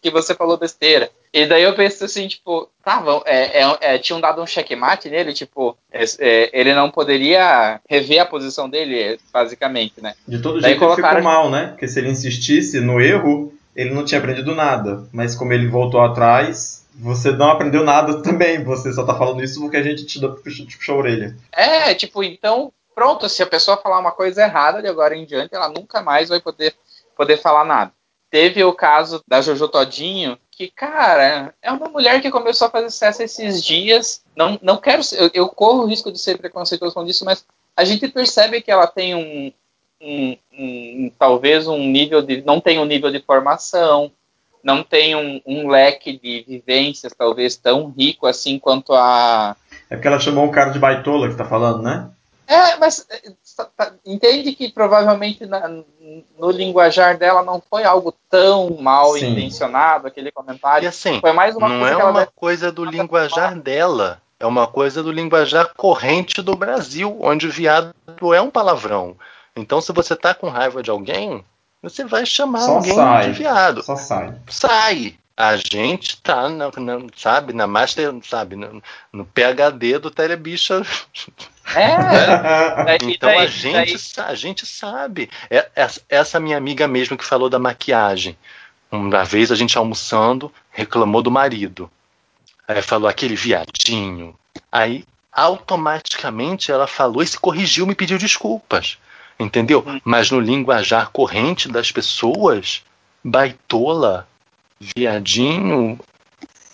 que você falou besteira. E daí eu penso assim, tipo, tá, bom, é, é, é, tinham dado um checkmate nele, tipo, é, é, ele não poderia rever a posição dele, basicamente, né? De todo Daí jeito ele colocaram- ficou mal, né? Porque se ele insistisse no erro, ele não tinha aprendido nada. Mas como ele voltou atrás, você não aprendeu nada também. Você só tá falando isso porque a gente te, deu- te puxou a orelha. É, tipo, então, pronto, se a pessoa falar uma coisa errada de agora em diante, ela nunca mais vai poder, poder falar nada. Teve o caso da Jojo Todinho, que, cara, é uma mulher que começou a fazer sucesso esses dias. Não, não quero eu, eu corro o risco de ser preconceituoso com isso, mas a gente percebe que ela tem um, um, um- talvez um nível de. não tem um nível de formação, não tem um, um leque de vivências talvez tão rico assim quanto a, É porque ela chamou um cara de baitola que tá falando, né? É, mas é, tá- entende que provavelmente na- no linguajar dela não foi algo tão mal Sim. intencionado aquele E comentário. assim, Foi mais uma não coisa é uma deve- coisa do linguajar dela. É uma coisa do linguajar corrente do Brasil, onde viado é um palavrão. Então, se você tá com raiva de alguém, você vai chamar Só alguém sai. de viado. Só sai. Sai. A gente tá, na, na- sabe, na master, sabe, no, no PHD do Telebicha. É, daí- Então a daí- gente, daí- a gente sabe. É- essa- essa minha amiga mesmo que falou da maquiagem. Uma vez a gente almoçando, reclamou do marido. Aí falou aquele viadinho. Aí automaticamente ela falou e se corrigiu, me pediu desculpas. Entendeu? Hum. Mas no linguajar corrente das pessoas, baitola, viadinho,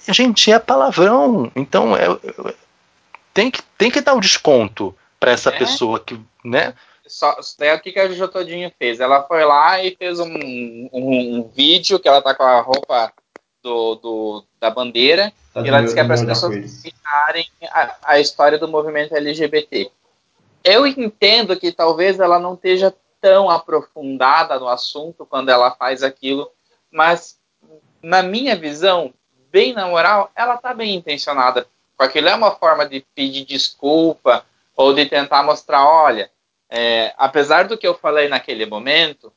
gente, é palavrão. Então é, é- tem, que, tem que dar um desconto para essa É. pessoa que, né? Só, daí o que, que a Jojo Todinho fez? Ela foi lá e fez um, um, um vídeo que ela tá com a roupa do, do- da bandeira Tá e ela disse que é para as pessoas explicarem a, a história do movimento LGBT. Eu entendo que talvez ela não esteja tão aprofundada no assunto quando ela faz aquilo, mas na minha visão, bem na moral, ela tá bem intencionada. Aquilo é uma forma de pedir desculpa ou de tentar mostrar, olha, é, apesar do que eu falei naquele momento,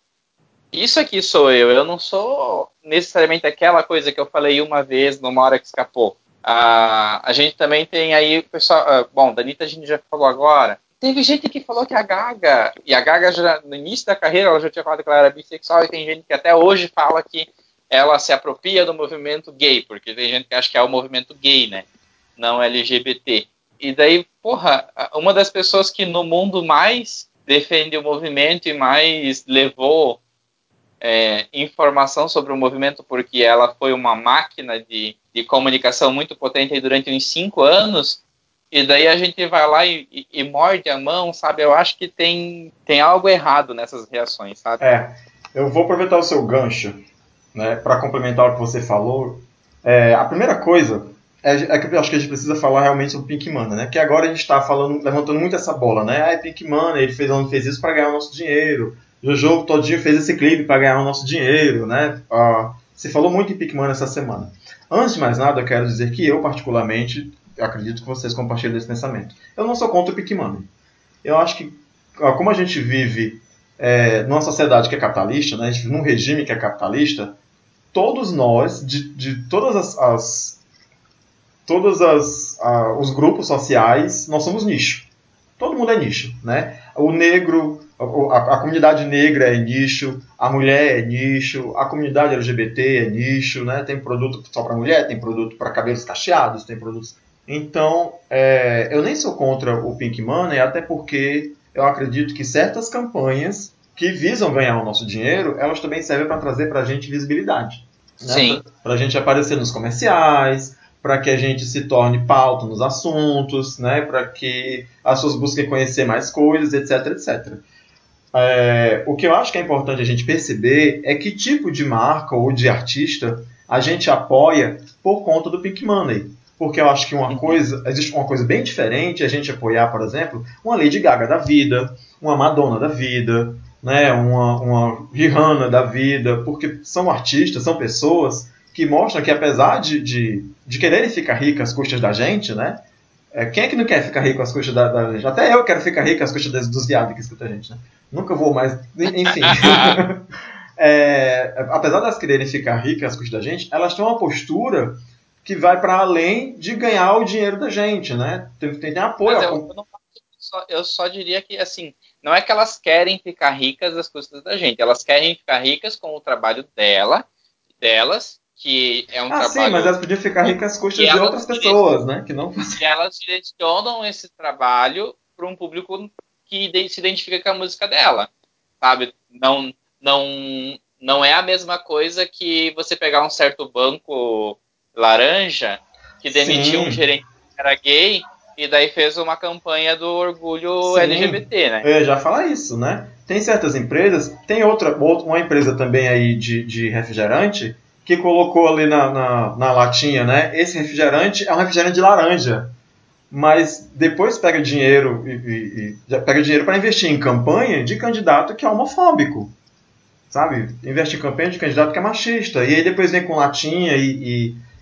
isso aqui sou eu. Eu não sou necessariamente aquela coisa que eu falei uma vez numa hora que escapou. Ah, a gente também tem aí o pessoal. ah, bom, da Anitta a gente já falou agora. Teve gente que falou que a Gaga, e a Gaga já, no início da carreira ela já tinha falado que ela era bissexual, e tem gente que até hoje fala que ela se apropria do movimento gay, porque tem gente que acha que é o movimento gay, né? Não LGBT. E daí, porra, uma das pessoas que no mundo mais defende o movimento e mais levou é, informação sobre o movimento, porque ela foi uma máquina de, de comunicação muito potente durante uns cinco anos, e daí a gente vai lá e, e- e morde a mão, sabe? Eu acho que tem, tem algo errado nessas reações, sabe? É, eu vou aproveitar o seu gancho, né, para complementar o que você falou. É, a primeira coisa é, é que eu acho que a gente precisa falar realmente sobre Pink Money, né? Que agora a gente está falando, levantando muito essa bola, né? Ah, Pink Money, ele fez, ele fez isso para ganhar o nosso dinheiro. Jojo Todinho fez esse clipe para ganhar o nosso dinheiro, né? Ah, você falou muito em Pink Money essa semana. Antes de mais nada, eu quero dizer que eu, particularmente, acredito que vocês compartilham desse pensamento. Eu não sou contra o Pink Money. Eu acho que, como a gente vive é, numa sociedade que é capitalista, né, a gente vive num regime que é capitalista, todos nós, de, de todas as, as todos as, os grupos sociais, nós somos nicho. Todo mundo é nicho, né? O negro, a, a comunidade negra é nicho, a mulher é nicho, a comunidade LGBT é nicho, né? Tem produto só para mulher, tem produto para cabelos cacheados, tem produtos. Então, é, eu nem sou contra o Pink Money, até porque eu acredito que certas campanhas que visam ganhar o nosso dinheiro, elas também servem para trazer para a gente visibilidade. Né? Sim. Para a gente aparecer nos comerciais, para que a gente se torne pauta nos assuntos, né? para que as pessoas busquem conhecer mais coisas, etc, etc. É, o que eu acho que é importante a gente perceber é que tipo de marca ou de artista a gente apoia por conta do Pink Money. Porque eu acho que uma coisa, existe uma coisa bem diferente a gente apoiar, por exemplo, uma Lady Gaga da vida, uma Madonna da vida, né, uma, uma Rihanna da vida, porque são artistas, são pessoas que mostram que apesar de, de, de quererem ficar ricas às custas da gente, né, é, quem é que não quer ficar rico às custas da, da gente? Até eu quero ficar rico às custas dos, dos viados que escutam a gente, né? Nunca vou mais. Enfim. É, apesar delas quererem ficar ricas às custas da gente, elas têm uma postura que vai para além de ganhar o dinheiro da gente, né? Tem, tem apoio. Mas à eu, eu não- só- eu só diria que, assim, não é que elas querem ficar ricas às custas da gente, elas querem ficar ricas com o trabalho dela, delas, que é um Ah, sim, trabalho mas elas podiam ficar ricas às custas de outras pessoas, né? Que não que elas direcionam esse trabalho para um público que se identifica com a música dela, sabe? Não, não, não é a mesma coisa que você pegar um certo banco laranja que demitiu Sim. um gerente que era gay e daí fez uma campanha do orgulho Sim. LGBT, né? Eu já falar isso, né? Tem certas empresas, tem outra, outra- uma empresa também aí de, de refrigerante que colocou ali na, na, na latinha, né? Esse refrigerante é um refrigerante de laranja. Mas depois pega dinheiro e, e- e- pega dinheiro para investir em campanha de candidato que é homofóbico. Sabe? Investe em campanha de candidato que é machista. E aí depois vem com latinha e,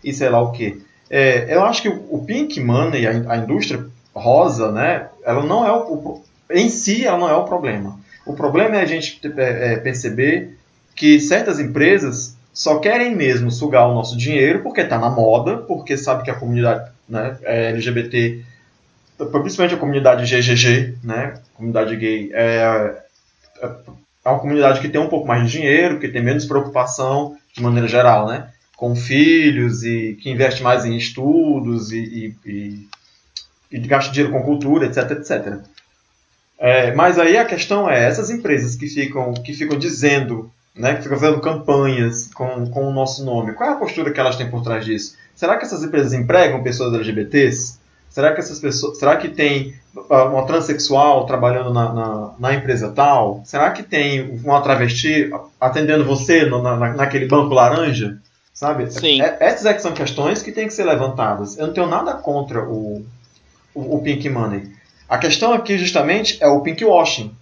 e, e sei lá o quê. É, eu acho que o, Pink Money, a, a indústria rosa, né? Ela não é o, o em si ela não é o problema. O problema é a gente é, é, perceber que certas empresas só querem mesmo sugar o nosso dinheiro porque está na moda, porque sabe que a comunidade né, é LGBT, principalmente a comunidade GGG, né, comunidade gay, é, é é uma comunidade que tem um pouco mais de dinheiro, que tem menos preocupação de maneira geral, né, com filhos e que investe mais em estudos e, e, e, e gasta dinheiro com cultura, etc, etc. É, mas aí a questão é, essas empresas que ficam, que ficam dizendo, né, que ficam fazendo campanhas com, com o nosso nome, qual é a postura que elas têm por trás disso? Será que essas empresas empregam pessoas LGBTs? Será que essas pessoas, será que tem ah, uma transexual trabalhando na, na, na empresa tal? Será que tem uma travesti atendendo você no, na, naquele banco laranja? Sabe? Sim. É- essas é que são questões que têm que ser levantadas. Eu não tenho nada contra o, o, o Pink Money. A questão aqui, justamente, é o pink washing.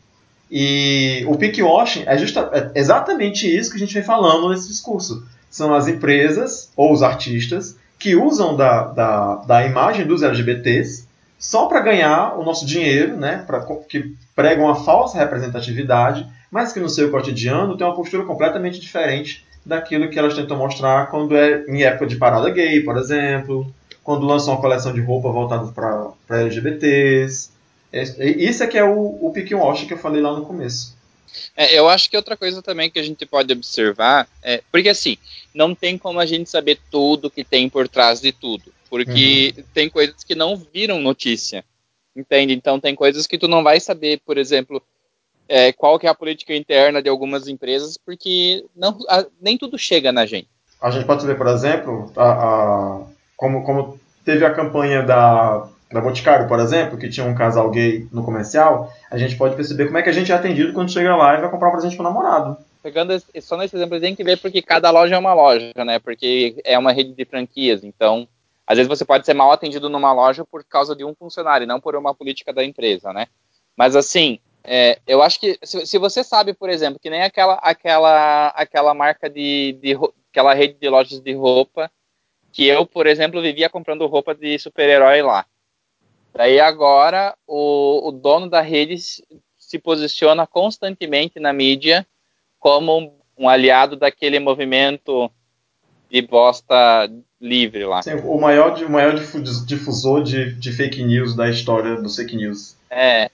E o pink washing é, justa, é exatamente isso que a gente vem falando nesse discurso. São as empresas ou os artistas que usam da, da, da imagem dos LGBTs só para ganhar o nosso dinheiro, né? Pra, que pregam uma falsa representatividade, mas que no seu cotidiano tem uma postura completamente diferente daquilo que elas tentam mostrar quando é em época de parada gay, por exemplo, quando lançam uma coleção de roupa voltada para LGBTs. É- Isso é que é o, o pick wash que eu falei lá no começo. É, eu acho que outra coisa também que a gente pode observar é. Porque assim, não tem como a gente saber tudo que tem por trás de tudo. Porque tem coisas que não viram notícia. Entende? Então tem coisas que tu não vai saber, por exemplo, é, qual que é a política interna de algumas empresas, porque não, a- nem tudo chega na gente. A gente pode ver, por exemplo, a, a- como, como teve a campanha da, da Boticário, por exemplo, que tinha um casal gay no comercial, a gente pode perceber como é que a gente é atendido quando chega lá e vai comprar um presente pro namorado. Pegando esse- só nesse exemplo, tem que ver porque cada loja é uma loja, né? Porque é uma rede de franquias. Então, às vezes você pode ser mal atendido numa loja por causa de um funcionário, não por uma política da empresa, né? Mas assim, é, eu acho que se, se você sabe, por exemplo, que nem aquela aquela aquela marca de, de aquela rede de lojas de roupa que eu, por exemplo, vivia comprando roupa de super-herói lá. Daí agora o, o dono da rede se, posiciona constantemente na mídia como um, aliado daquele movimento de bosta livre lá. Sim, o maior, o maior difu- difusor de, de fake news da história dos fake news. É.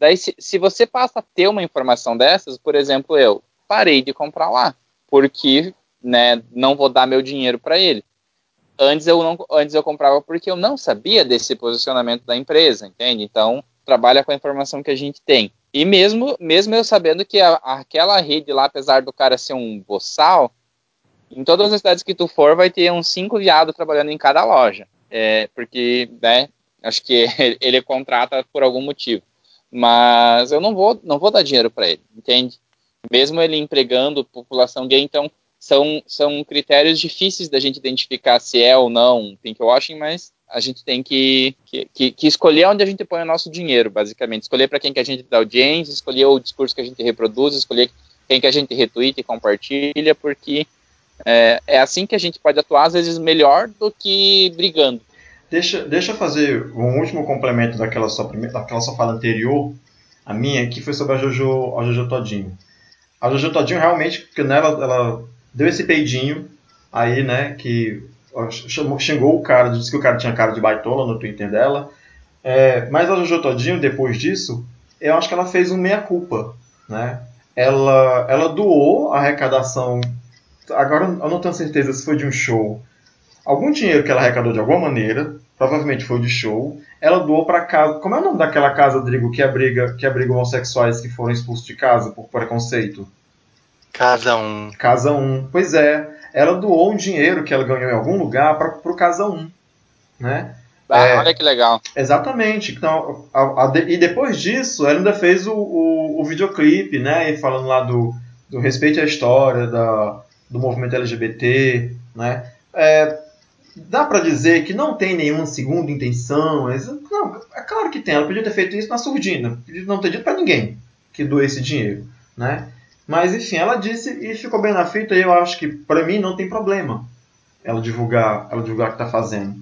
Daí, se, se você passa a ter uma informação dessas, por exemplo, eu parei de comprar lá, porque né, não vou dar meu dinheiro para ele. Antes eu, não, antes eu comprava porque eu não sabia desse posicionamento da empresa, entende? Então, trabalha com a informação que a gente tem. E mesmo, mesmo eu sabendo que a- aquela rede lá, apesar do cara ser um boçal, em todas as cidades que tu for, vai ter uns cinco viados trabalhando em cada loja. É, porque, né, acho que ele contrata por algum motivo. Mas eu não vou, não vou dar dinheiro para ele, entende? Mesmo ele empregando população gay, então são, são critérios difíceis da gente identificar se é ou não pinkwashing, mas a gente tem que, que, que- escolher onde a gente põe o nosso dinheiro, basicamente. Escolher para quem que a gente dá audiência, escolher o discurso que a gente reproduz, escolher quem que a gente retweeta e compartilha, porque é, é assim que a gente pode atuar, às vezes melhor do que brigando. Deixa, deixa eu fazer um último complemento daquela sua, primeira, daquela sua fala anterior, a minha, que foi sobre a Jojo, a Jojo Todinho. A Jojo Todinho realmente, porque nela ela deu esse peidinho aí, né, que chamou, xingou o cara, disse que o cara tinha cara de baitola no Twitter dela. É, mas a Jojo Todinho, depois disso, eu acho que ela fez um meia-culpa, né? Ela, ela doou a arrecadação, agora eu não tenho certeza se foi de um show, algum dinheiro que ela arrecadou de alguma maneira, provavelmente foi de show, ela doou para casa. Como é o nome daquela casa, Drigo, que abriga, que abriga homossexuais que foram expulsos de casa por preconceito? Casa um. Casa 1. Pois é, ela doou um dinheiro que ela ganhou em algum lugar para o Casa 1. Né? Ah, É. Olha que legal. Exatamente. Então, a- a e depois disso, ela ainda fez o, o, o videoclipe, né? E falando lá do, do respeito à história, da, do movimento LGBT, né? É, dá pra dizer que não tem nenhuma segunda intenção. Não, é claro que tem. Ela podia ter feito isso na surdina. Podia não ter dito pra ninguém que doe esse dinheiro, né? Mas enfim, ela disse e ficou bem na fita. E eu acho que pra mim não tem problema ela divulgar, ela divulgar o que tá fazendo.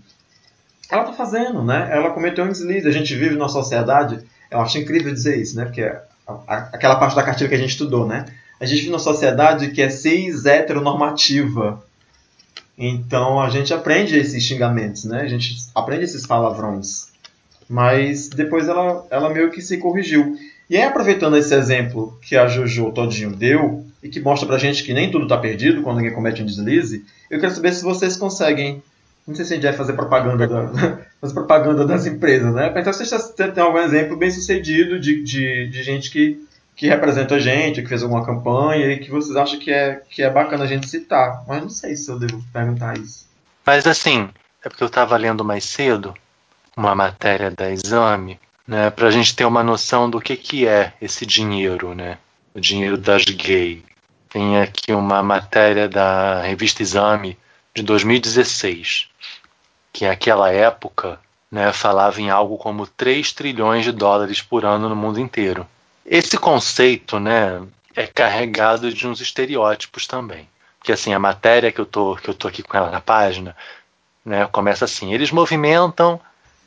Ela tá fazendo, né? Ela cometeu um deslize. A gente vive numa sociedade. Eu acho incrível dizer isso, né? Porque a- a- aquela parte da cartilha que a gente estudou, né? A gente vive numa sociedade que é cis heteronormativa. Então a gente aprende esses xingamentos, né? A gente aprende esses palavrões. Mas depois ela, ela meio que se corrigiu. E aí, aproveitando esse exemplo que a Jojo Todinho deu, e que mostra pra gente que nem tudo tá perdido quando alguém comete um deslize, eu quero saber se vocês conseguem. Não sei se a gente vai fazer propaganda, da, fazer propaganda das empresas, né? Então, vocês têm algum exemplo bem sucedido de, de, de gente que, que representa a gente, que fez alguma campanha e que vocês acham que é, que é bacana a gente citar. Mas não sei se eu devo perguntar isso. Mas assim, é porque eu estava lendo mais cedo uma matéria da Exame, né, para a gente ter uma noção do que, que é esse dinheiro, né? O dinheiro das gays. Tem aqui uma matéria da revista Exame de 2016, que naquela época né, falava em algo como 3 trilhões de dólares por ano no mundo inteiro. Esse conceito né, é carregado de uns estereótipos também. Porque assim, a matéria que eu tô, que eu tô aqui com ela na página né, começa assim: eles movimentam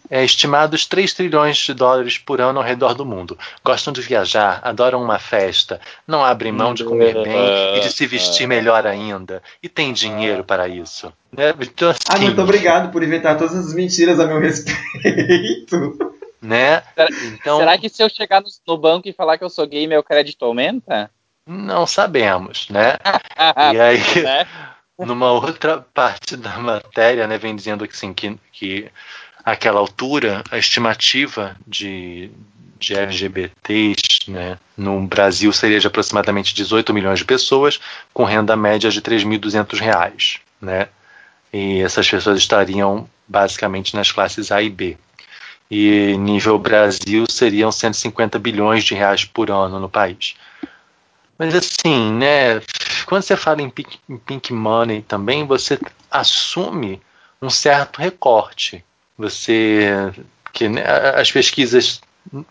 é, estimados 3 trilhões de dólares por ano ao redor do mundo. Gostam de viajar, adoram uma festa, não abrem mão de comer bem e de se vestir melhor ainda. E tem dinheiro para isso. Né? Então, Ah, assim, muito obrigado por inventar todas as mentiras a meu respeito. né? Será- Então, Será que se eu chegar no, no banco e falar que eu sou gay, meu crédito aumenta? não sabemos, né? E aí, né? numa outra parte da matéria, né, vem dizendo que, assim, que, que àquela altura a estimativa de, de LGBTs né, no Brasil seria de aproximadamente 18 milhões de pessoas, com renda média de 3.200 reais. Né? E essas pessoas estariam basicamente nas classes A e B. E nível Brasil seriam 150 bilhões de reais por ano no país. Mas assim, né? Quando você fala em pink, em pink money também, você assume um certo recorte. Você que né, as pesquisas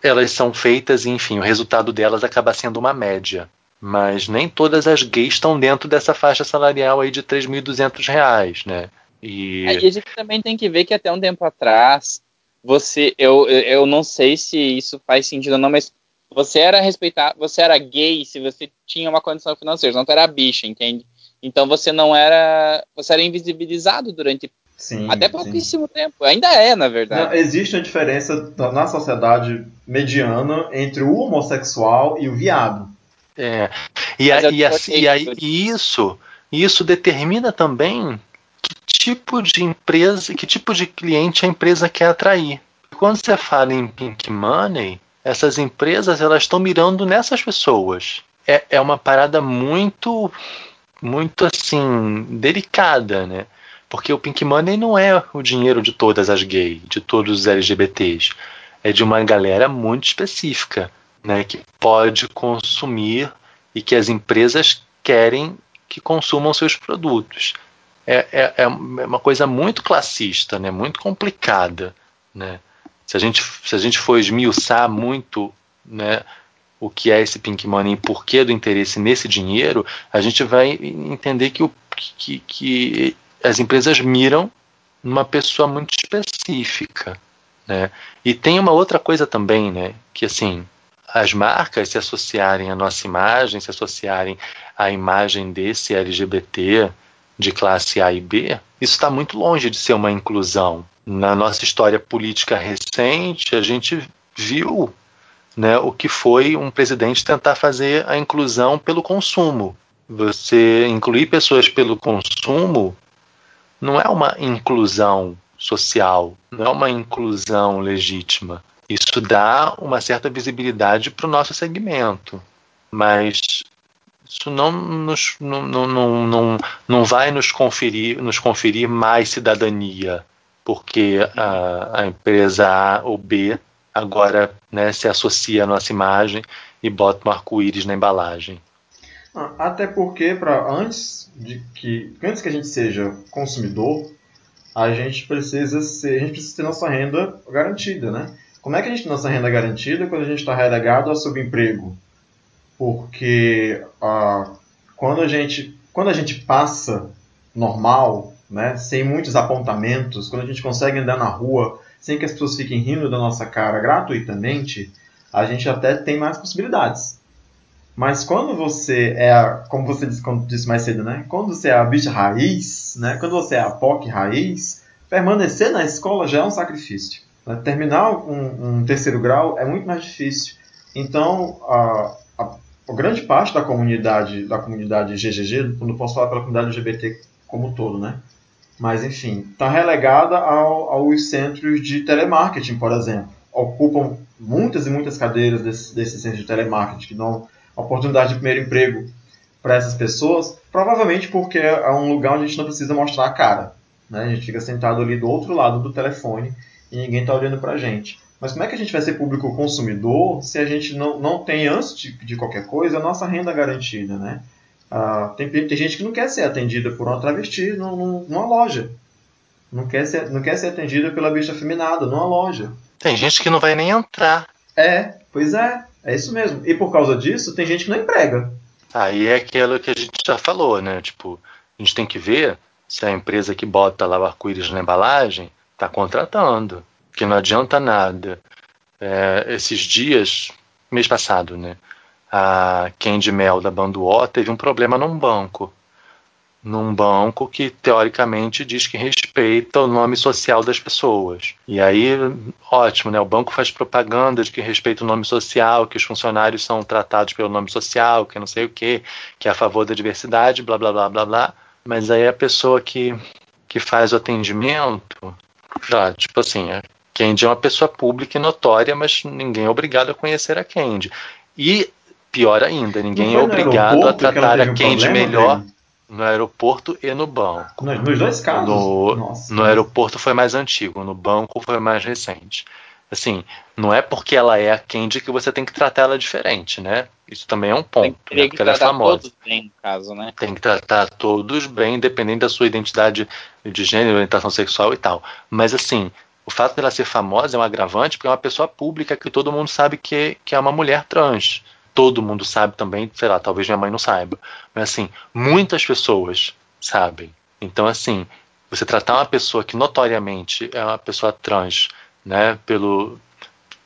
elas são feitas, enfim, o resultado delas acaba sendo uma média. Mas nem todas as gays estão dentro dessa faixa salarial aí de 3.200 reais, né? E E a gente também tem que ver que até um tempo atrás, você, eu, eu não sei se isso faz sentido ou não, mas você era respeitar, você era gay se você tinha uma condição financeira, não era bicha, entende? Então você não era, você era invisibilizado durante Sim, até sim. pouquíssimo tempo. Ainda é, na Não, verdade. existe uma diferença na sociedade mediana entre o homossexual e o viado. É, e, a- e, a- discordei e aí- disso. e isso, isso determina também tipo de empresa, que tipo de cliente a empresa quer atrair. Quando você fala em pink money, essas empresas elas estão mirando nessas pessoas. É, é uma parada muito, muito assim, delicada, né? Porque o Pink Money não é o dinheiro de todas as gays, de todos os LGBTs. É de uma galera muito específica, né? Que pode consumir e que as empresas querem que consumam seus produtos. É, é, é uma coisa muito classista, né? Muito complicada, né? Se a gente, se a gente for esmiuçar muito, né? o que é esse pink money e por que do interesse nesse dinheiro, a gente vai entender que, o, que, que as empresas miram numa pessoa muito específica. Né? E tem uma outra coisa também, né? que assim, as marcas se associarem à nossa imagem, se associarem à imagem desse LGBT de classe A e B, isso está muito longe de ser uma inclusão. Na nossa história política recente, a gente viu né, o que foi um presidente tentar fazer a inclusão pelo consumo. Você incluir pessoas pelo consumo não é uma inclusão social, não é uma inclusão legítima. Isso dá uma certa visibilidade para o nosso segmento, mas isso não, nos, não, não, não, não vai nos conferir, nos conferir mais cidadania, porque a, a empresa A ou B agora né, se associa à nossa imagem e bota um arco-íris na embalagem. Ah, até porque, para antes de que antes que a gente seja consumidor, a gente precisa ser, a gente precisa ter nossa renda garantida, né? Como é que a gente tem nossa renda garantida quando a gente está relegado ao subemprego? Porque ah, quando a gente quando a gente passa normal, né, sem muitos apontamentos, quando a gente consegue andar na rua sem que as pessoas fiquem rindo da nossa cara gratuitamente, a gente até tem mais possibilidades. Mas quando você é, a, como você disse, disse mais cedo, né? Quando você é a bicha raiz, né? Quando você é a POC raiz, permanecer na escola já é um sacrifício. Né? Terminar um, um, terceiro grau é muito mais difícil. Então, a, grande parte da comunidade, da comunidade GGG, não posso falar pela comunidade LGBT como um todo, né? Mas, enfim, está relegada ao, aos centros de telemarketing, por exemplo. Ocupam muitas e muitas cadeiras desses desse centros de telemarketing, que dão oportunidade de primeiro emprego para essas pessoas, provavelmente porque é um lugar onde a gente não precisa mostrar a cara. Né? A gente fica sentado ali do outro lado do telefone e ninguém está olhando para a gente. Mas como é que a gente vai ser público consumidor se a gente não, não tem, antes de, de qualquer coisa, a nossa renda garantida, né? Ah, tem, tem gente que não quer ser atendida por uma travesti numa loja. Não quer, ser, não quer ser atendida pela bicha feminada numa loja. Tem gente que não vai nem entrar. É, pois é. É isso mesmo. E por causa disso, tem gente que não emprega. Aí é aquilo que a gente já falou, né? Tipo, a gente tem que ver se a empresa que bota lá o arco-íris na embalagem está contratando. Que não adianta nada. É, esses dias, mês passado, né? a Candy Mel da Banduó teve um problema num banco. Num banco que teoricamente diz que respeita o nome social das pessoas. E aí, ótimo, né? O banco faz propaganda de que respeita o nome social, que os funcionários são tratados pelo nome social, que não sei o quê, que é a favor da diversidade, blá blá blá blá blá. Mas aí a pessoa que, que faz o atendimento, já, tipo assim, a Candy é uma pessoa pública e notória, mas ninguém é obrigado a conhecer a Candy. E Pior ainda, ninguém é obrigado a tratar a Candy um melhor no aeroporto e no banco. Nos dois casos? No, no aeroporto foi mais antigo, no banco foi mais recente. Assim, não é porque ela é a Candy que você tem que tratar ela diferente, né? Isso também é um ponto. Tem né? que ela é famosa. todos bem, no caso, né? Tem que tratar todos bem, independente da sua identidade de gênero, orientação sexual e tal. Mas assim, o fato dela ser famosa é um agravante porque é uma pessoa pública que todo mundo sabe que, que é uma mulher trans todo mundo sabe também, sei lá, talvez minha mãe não saiba. Mas assim, muitas pessoas sabem. Então, assim, você tratar uma pessoa que notoriamente é uma pessoa trans, né, pelo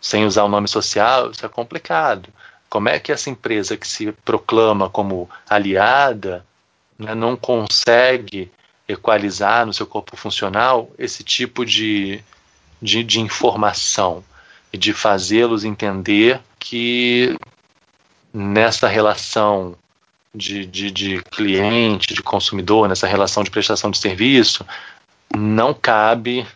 sem usar o nome social, isso é complicado. Como é que essa empresa que se proclama como aliada né, não consegue equalizar no seu corpo funcional esse tipo de, de, de informação e de fazê-los entender que nessa relação de, de, de, cliente, de consumidor, nessa relação de prestação de serviço, não cabe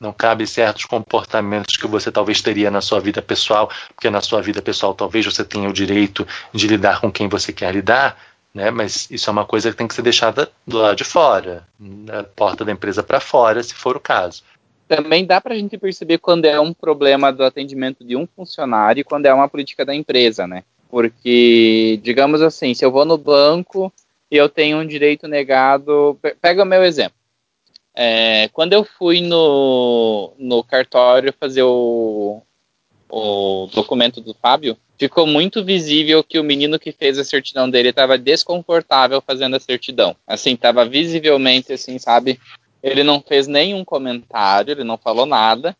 Não cabe certos comportamentos que você talvez teria na sua vida pessoal, porque na sua vida pessoal talvez você tenha o direito de lidar com quem você quer lidar, né? Mas isso é uma coisa que tem que ser deixada do lado de fora, da porta da empresa para fora, se for o caso. Também dá para a gente perceber quando é um problema do atendimento de um funcionário e quando é uma política da empresa, né? Porque, digamos assim, se eu vou no banco e eu tenho um direito negado. Pega o meu exemplo. É, quando eu fui no, no cartório fazer o, o documento do Fábio, ficou muito visível que o menino que fez a certidão dele estava desconfortável fazendo a certidão. Assim, estava visivelmente, assim, sabe? Ele não fez nenhum comentário, ele não falou nada,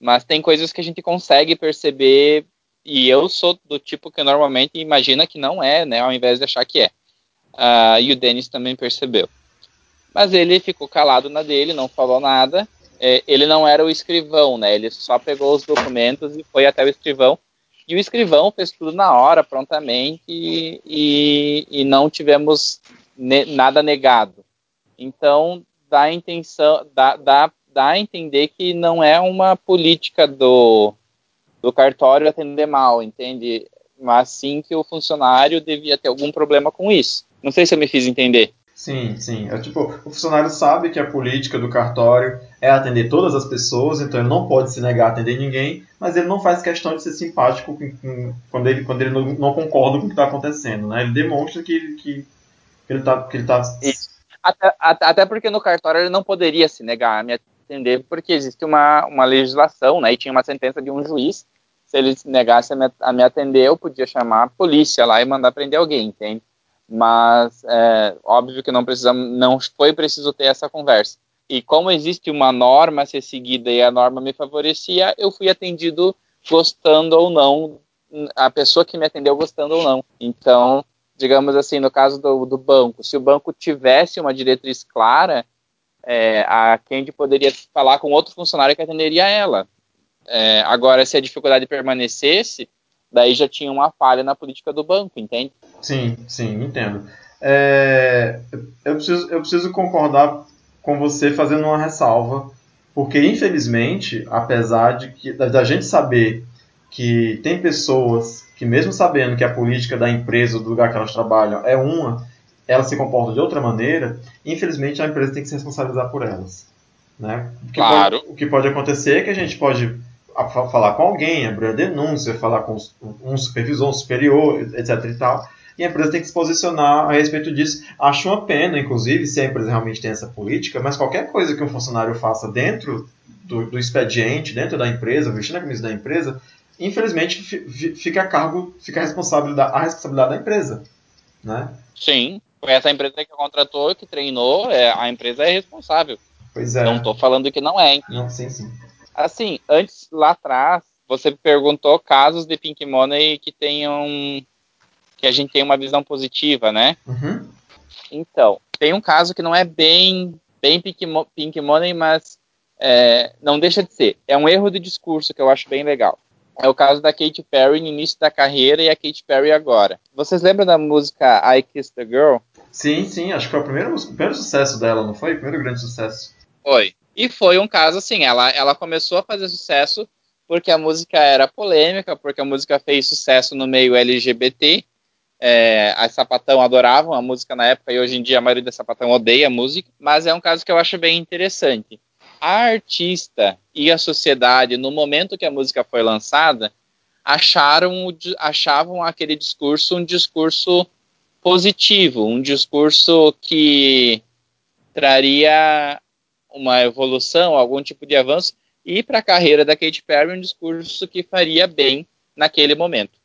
mas tem coisas que a gente consegue perceber e eu sou do tipo que normalmente imagina que não é, né, ao invés de achar que é. Uh, e o Denis também percebeu. Mas ele ficou calado na dele, não falou nada. É, ele não era o escrivão, né? Ele só pegou os documentos e foi até o escrivão. E o escrivão fez tudo na hora, prontamente, e, e, e não tivemos ne nada negado. Então, dá a intenção, dá, dá, dá a entender que não é uma política do, do cartório atender mal, entende? Mas sim que o funcionário devia ter algum problema com isso. Não sei se eu me fiz entender. Sim, sim. É tipo, o funcionário sabe que a política do cartório é atender todas as pessoas, então ele não pode se negar a atender ninguém, mas ele não faz questão de ser simpático quando ele, quando ele não, não concorda com o que está acontecendo, né? Ele demonstra que, que, que ele está que ele tá... Até, até porque no cartório ele não poderia se negar a me atender, porque existe uma, uma legislação, né? E tinha uma sentença de um juiz. Se ele se negasse a me, a me atender, eu podia chamar a polícia lá e mandar prender alguém, entende? mas é, óbvio que não precisamos, não foi preciso ter essa conversa. E como existe uma norma a ser seguida e a norma me favorecia, eu fui atendido gostando ou não, a pessoa que me atendeu gostando ou não. Então, digamos assim, no caso do, do banco, se o banco tivesse uma diretriz clara, é, a Candy poderia falar com outro funcionário que atenderia ela. É, agora, se a dificuldade permanecesse, daí já tinha uma falha na política do banco, entende? Sim, sim, entendo. É, eu, preciso, eu preciso concordar com você fazendo uma ressalva, porque infelizmente, apesar de que, da, da gente saber que tem pessoas que mesmo sabendo que a política da empresa, do lugar que elas trabalham é uma, elas se comportam de outra maneira, infelizmente a empresa tem que se responsabilizar por elas. Né? O, claro. pode, o que pode acontecer é que a gente pode falar com alguém, abrir a denúncia, falar com um supervisor, um superior, etc e tal, e a empresa tem que se posicionar a respeito disso. Acho uma pena, inclusive, se a empresa realmente tem essa política, mas qualquer coisa que um funcionário faça dentro do, do expediente, dentro da empresa, vestindo a camisa da empresa, infelizmente fica a cargo, fica a responsabilidade, a responsabilidade da empresa. Né? Sim, foi essa empresa que contratou, que treinou, é, a empresa é responsável. Pois é. Não estou falando que não é. Hein? Não, sim, sim. Assim, antes, lá atrás, você perguntou casos de Pink Money que tenham. que a gente tem uma visão positiva, né? Uhum. Então, tem um caso que não é bem, bem Pink, Pink Money, mas é, não deixa de ser. É um erro de discurso que eu acho bem legal. É o caso da Katy Perry no início da carreira e a Katy Perry agora. Vocês lembram da música I Kissed the Girl? Sim, sim, acho que foi o primeiro, o primeiro sucesso dela, não foi? O primeiro grande sucesso. Foi. E foi um caso assim, ela, ela começou a fazer sucesso porque a música era polêmica, porque a música fez sucesso no meio LGBT. É, as sapatão adoravam a música na época e hoje em dia a maioria da sapatão odeia a música, mas é um caso que eu acho bem interessante. A artista e a sociedade, no momento que a música foi lançada, acharam, achavam aquele discurso um discurso positivo, um discurso que traria uma evolução, algum tipo de avanço, e para a carreira da Katy Perry um discurso que faria bem naquele momento.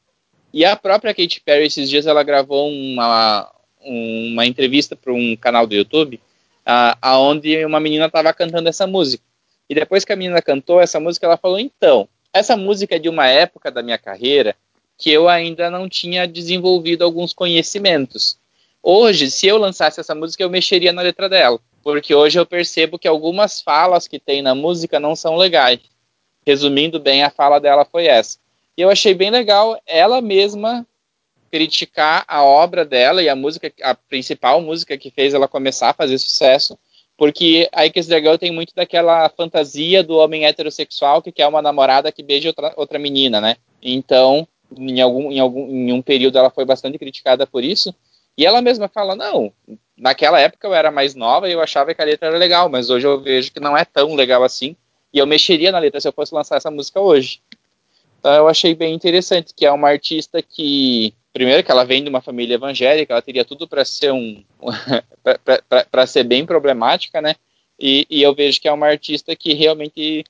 E a própria Katy Perry, esses dias, ela gravou uma, uma entrevista para um canal do YouTube, uh, aonde uma menina estava cantando essa música. E depois que a menina cantou essa música, ela falou: então, essa música é de uma época da minha carreira que eu ainda não tinha desenvolvido alguns conhecimentos. Hoje, se eu lançasse essa música, eu mexeria na letra dela porque hoje eu percebo que algumas falas que tem na música não são legais. Resumindo bem, a fala dela foi essa. E eu achei bem legal ela mesma criticar a obra dela e a música, a principal música que fez ela começar a fazer sucesso, Porque a Ike's Dragão tem muito daquela fantasia do homem heterossexual que quer uma namorada que beije outra, outra menina, né? Então, em algum, em algum em um período ela foi bastante criticada por isso. E ela mesma fala, não, naquela época eu era mais nova e eu achava que a letra era legal, mas hoje eu vejo que não é tão legal assim. E eu mexeria na letra se eu fosse lançar essa música hoje. Então eu achei bem interessante, que é uma artista que, primeiro, que ela vem de uma família evangélica, ela teria tudo para ser um, para ser bem problemática, né? E, e, eu vejo que é uma artista que realmente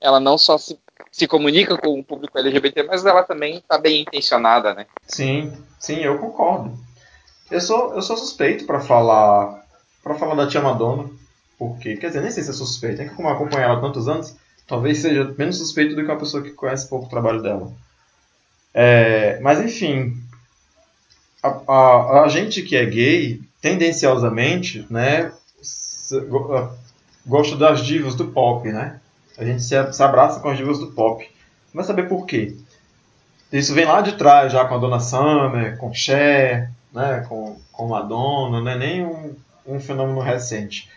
ela não só se, se comunica com o público LGBT, mas ela também está bem intencionada, né? Sim, sim, eu concordo. Eu sou, eu sou suspeito para falar para falar da Tia Madonna, porque, quer dizer, nem sei se é suspeito, é que como eu acompanho ela há tantos anos, talvez seja menos suspeito do que uma pessoa que conhece pouco o trabalho dela. É, mas enfim, a, a, a, gente que é gay, tendenciosamente, né, gosta das divas do pop, né? A gente se, abraça com as divas do pop. Vai saber por quê. Isso vem lá de trás, já com a Dona Summer, com Cher, né, com, com Madonna, não é nem um, um fenômeno recente.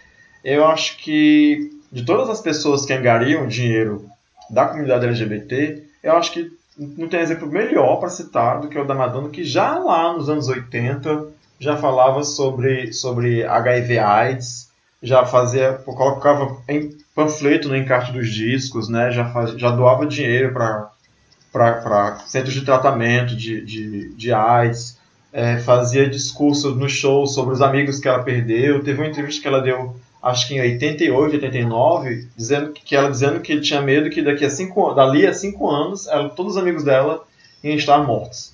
Eu acho que de todas as pessoas que angariam dinheiro da comunidade LGBT, eu acho que não tem exemplo melhor para citar do que o da Madonna, que já lá nos anos 80 já falava sobre, sobre HIV AIDS, já fazia, colocava em panfleto no encarte dos discos, né, já, faz, já doava dinheiro para centros de tratamento de, de, de AIDS, é, fazia discurso no show sobre os amigos que ela perdeu. Teve uma entrevista que ela deu, acho que em 88, 89, dizendo que ela dizendo que tinha medo que daqui a cinco, dali a cinco anos, ela, todos os amigos dela iam estar mortos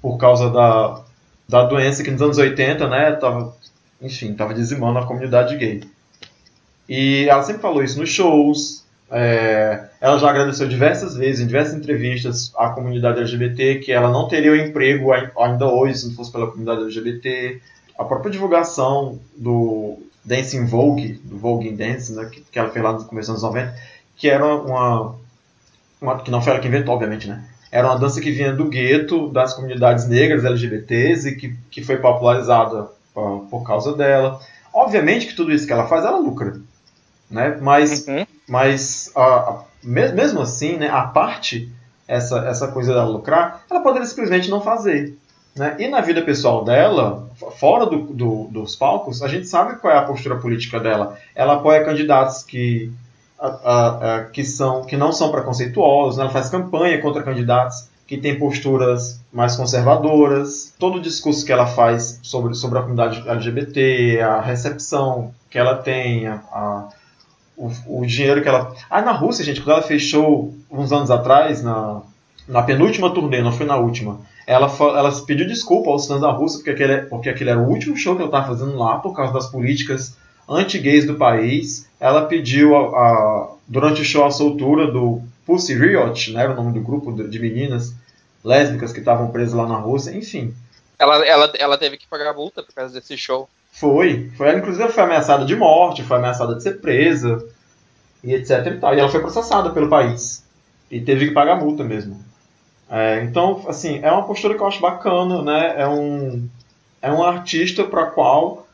por causa da, da doença que nos anos 80, né, tava, enfim, estava dizimando a comunidade gay. E ela sempre falou isso nos shows, é, ela já agradeceu diversas vezes, em diversas entrevistas, à comunidade LGBT, que ela não teria o emprego ainda hoje se não fosse pela comunidade LGBT. A própria divulgação do Dancing Vogue, do Vogue Dance, né, que, que ela fez lá no começo dos anos 90, que era uma, uma, que não foi ela que inventou, obviamente, né? Era uma dança que vinha do gueto, das comunidades negras LGBTs e que, que foi popularizada por, por causa dela. Obviamente que tudo isso que ela faz, ela lucra né? Mas, uhum. mas a, a, mesmo assim, né, a parte essa, essa coisa dela lucrar, ela poderia simplesmente não fazer. Né? E na vida pessoal dela, fora do, do, dos palcos, a gente sabe qual é a postura política dela. Ela apoia candidatos que, a, a, que, são, que não são preconceituosos, né? ela faz campanha contra candidatos que têm posturas mais conservadoras. Todo o discurso que ela faz sobre, sobre a comunidade LGBT, a recepção que ela tem, a, o, o, dinheiro que ela. Ah, na Rússia, gente, quando ela fechou uns anos atrás, na, na penúltima turnê, não foi na última, ela, ela pediu desculpa aos fãs da Rússia porque aquele, porque aquele era o último show que ela estava fazendo lá por causa das políticas anti-gays do país. Ela pediu, a, a, durante o show, a soltura do Pussy Riot, né, era o nome do grupo de meninas lésbicas que estavam presas lá na Rússia, enfim. Ela, ela, ela teve que pagar multa por causa desse show. Foi. foi ela, inclusive, foi ameaçada de morte, foi ameaçada de ser presa, e etc e tal. E ela foi processada pelo país. E teve que pagar multa mesmo. É, então, assim, é uma postura que eu acho bacana, né? É um, é um artista para qual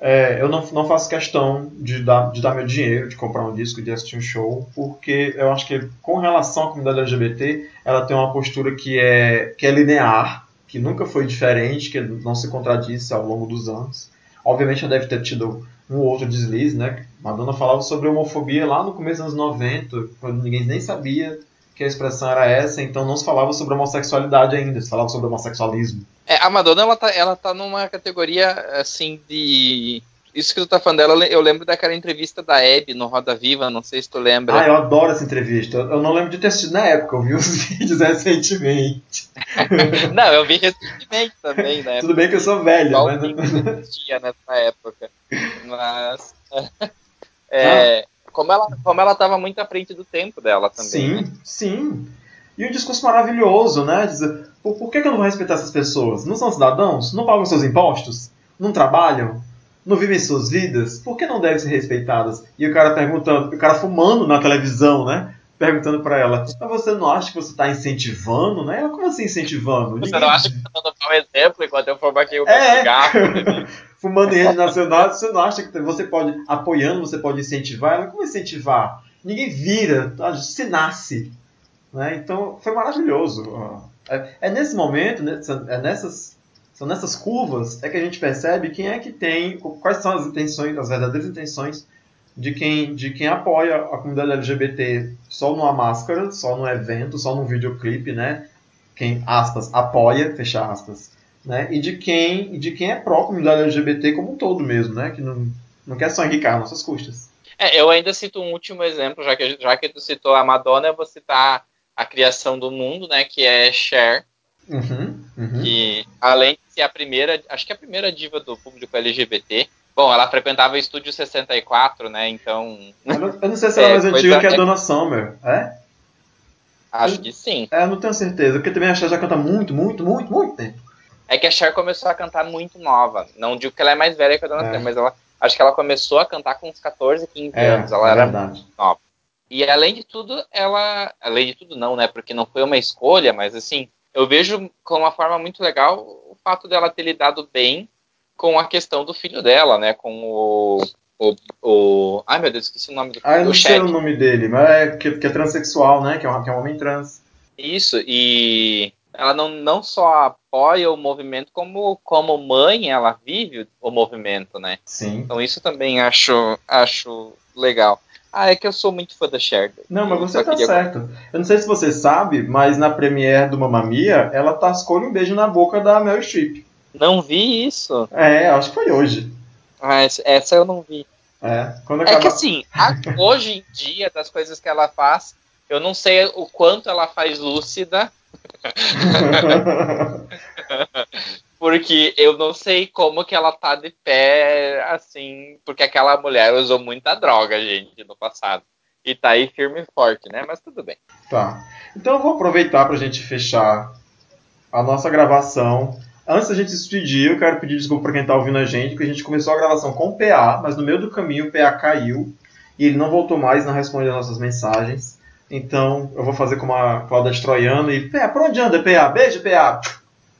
é, eu não, não faço questão de dar, de dar meu dinheiro, de comprar um disco, de assistir um show, porque eu acho que com relação à comunidade LGBT, ela tem uma postura que é, que é linear, que nunca foi diferente, que não se contradisse ao longo dos anos. Obviamente ela deve ter tido um outro deslize, né? Madonna falava sobre homofobia lá no começo dos anos 90, quando ninguém nem sabia que a expressão era essa, então não se falava sobre homossexualidade ainda, se falava sobre homossexualismo. É, a Madonna ela tá, ela tá numa categoria assim de isso que tu tá falando dela, eu lembro daquela entrevista da Hebe no Roda Viva, não sei se tu lembra. Ah, eu adoro essa entrevista. Eu não lembro de ter assistido na época, eu vi os vídeos recentemente. não, eu vi recentemente também, né? Tudo bem que eu sou velha, mas. Não existia nessa época. Mas. é, ah. Como, ela, como ela tava muito à frente do tempo dela também. Sim, né? sim. E um discurso maravilhoso, né? Dizer, por, por que, que eu não vou respeitar essas pessoas? Não são cidadãos? Não pagam seus impostos? Não trabalham? não vivem suas vidas, por que não devem ser respeitadas? E o cara perguntando, o cara fumando na televisão, né? Perguntando pra ela, mas você não acha que você tá incentivando, né? Ela, como assim incentivando? Você Ninguém- não acha que eu tô dando um exemplo enquanto eu for aqui o É. cigarro? Fumando em rede nacional, você não acha que você pode, apoiando, você pode incentivar? Ela, como incentivar? Ninguém vira, tá? se nasce. Né? Então, foi maravilhoso. É, é nesse momento, né, são- é nessas, são nessas curvas, é que a gente percebe quem é que tem, quais são as intenções, as verdadeiras intenções de quem, de quem apoia a comunidade LGBT só numa máscara, só num evento, só num videoclipe, né? Quem, aspas, apoia, fecha aspas, né? E de quem, e de quem é pró-comunidade LGBT como um todo mesmo, né? Que não, não quer só enriquecer nossas custas. É, eu ainda cito um último exemplo, já que, já que tu citou a Madonna, eu vou citar a criação do mundo, né? Que é Cher, Uhum, uhum. que além de ser a primeira, acho que é a primeira diva do público LGBT. Bom, ela frequentava o Estúdio 64, né? Então, Eu não, eu não sei se ela é mais antiga que a é- Dona Summer, é? acho que sim. É, eu não tenho certeza, porque também a Cher já canta muito, muito, muito, muito tempo. É que a Cher começou a cantar muito nova. Não digo que ela é mais velha que a Dona É. Cher, mas ela acho que ela começou a cantar com uns 14, 15 É, anos. Ela é era verdade. E além de tudo, ela. Além de tudo, não, né? Porque não foi uma escolha, mas assim, eu vejo como uma forma muito legal o fato dela ter lidado bem com a questão do filho dela, né? Com o. o, o ai meu Deus, esqueci o nome do Ah, eu não sei o nome dele, mas é que, que é transexual, né? Que é, um, que é um homem trans. Isso, e ela não, não só apoia o movimento, como, como mãe, ela vive o movimento, né? Sim. Então isso também acho, acho legal. Ah, é que eu sou muito fã da Cher. Não, mas você tá queria- certo. Eu não sei se você sabe, mas na premiere do Mamma Mia, ela tascou um beijo na boca da Meryl Streep. Não vi isso. É, acho que foi hoje. Ah, essa- eu não vi. É, quando É que acaba... assim, a- hoje em dia, das coisas que ela faz, eu não sei o quanto ela faz lúcida, porque eu não sei como que ela tá de pé, assim, porque aquela mulher usou muita droga, gente, no passado. E tá aí firme e forte, né? Mas tudo bem. Tá. Então eu vou aproveitar pra gente fechar a nossa gravação. Antes da gente se despedir, eu quero pedir desculpa pra quem tá ouvindo a gente, porque a gente começou a gravação com o PA, mas no meio do caminho o PA caiu e ele não voltou mais, não respondeu as nossas mensagens. Então eu vou fazer como a Cláudia Troiano e PA, por onde anda, PA? Beijo, PA!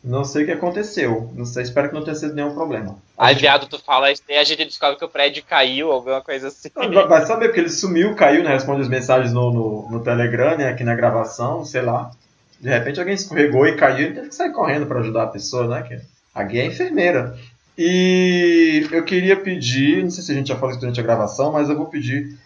Não sei o que aconteceu. Não sei, espero que não tenha sido nenhum problema. Aí, viado, tu fala isso e a gente descobre que o prédio caiu, alguma coisa assim. Vai vai saber, porque ele sumiu, caiu, né? Responde as mensagens no, no, no Telegram, né? Aqui na gravação, sei lá. De repente alguém escorregou e caiu e teve que sair correndo pra ajudar a pessoa, né? Que a Gui é enfermeira. E eu queria pedir, não sei se a gente já falou isso durante a gravação, mas eu vou pedir.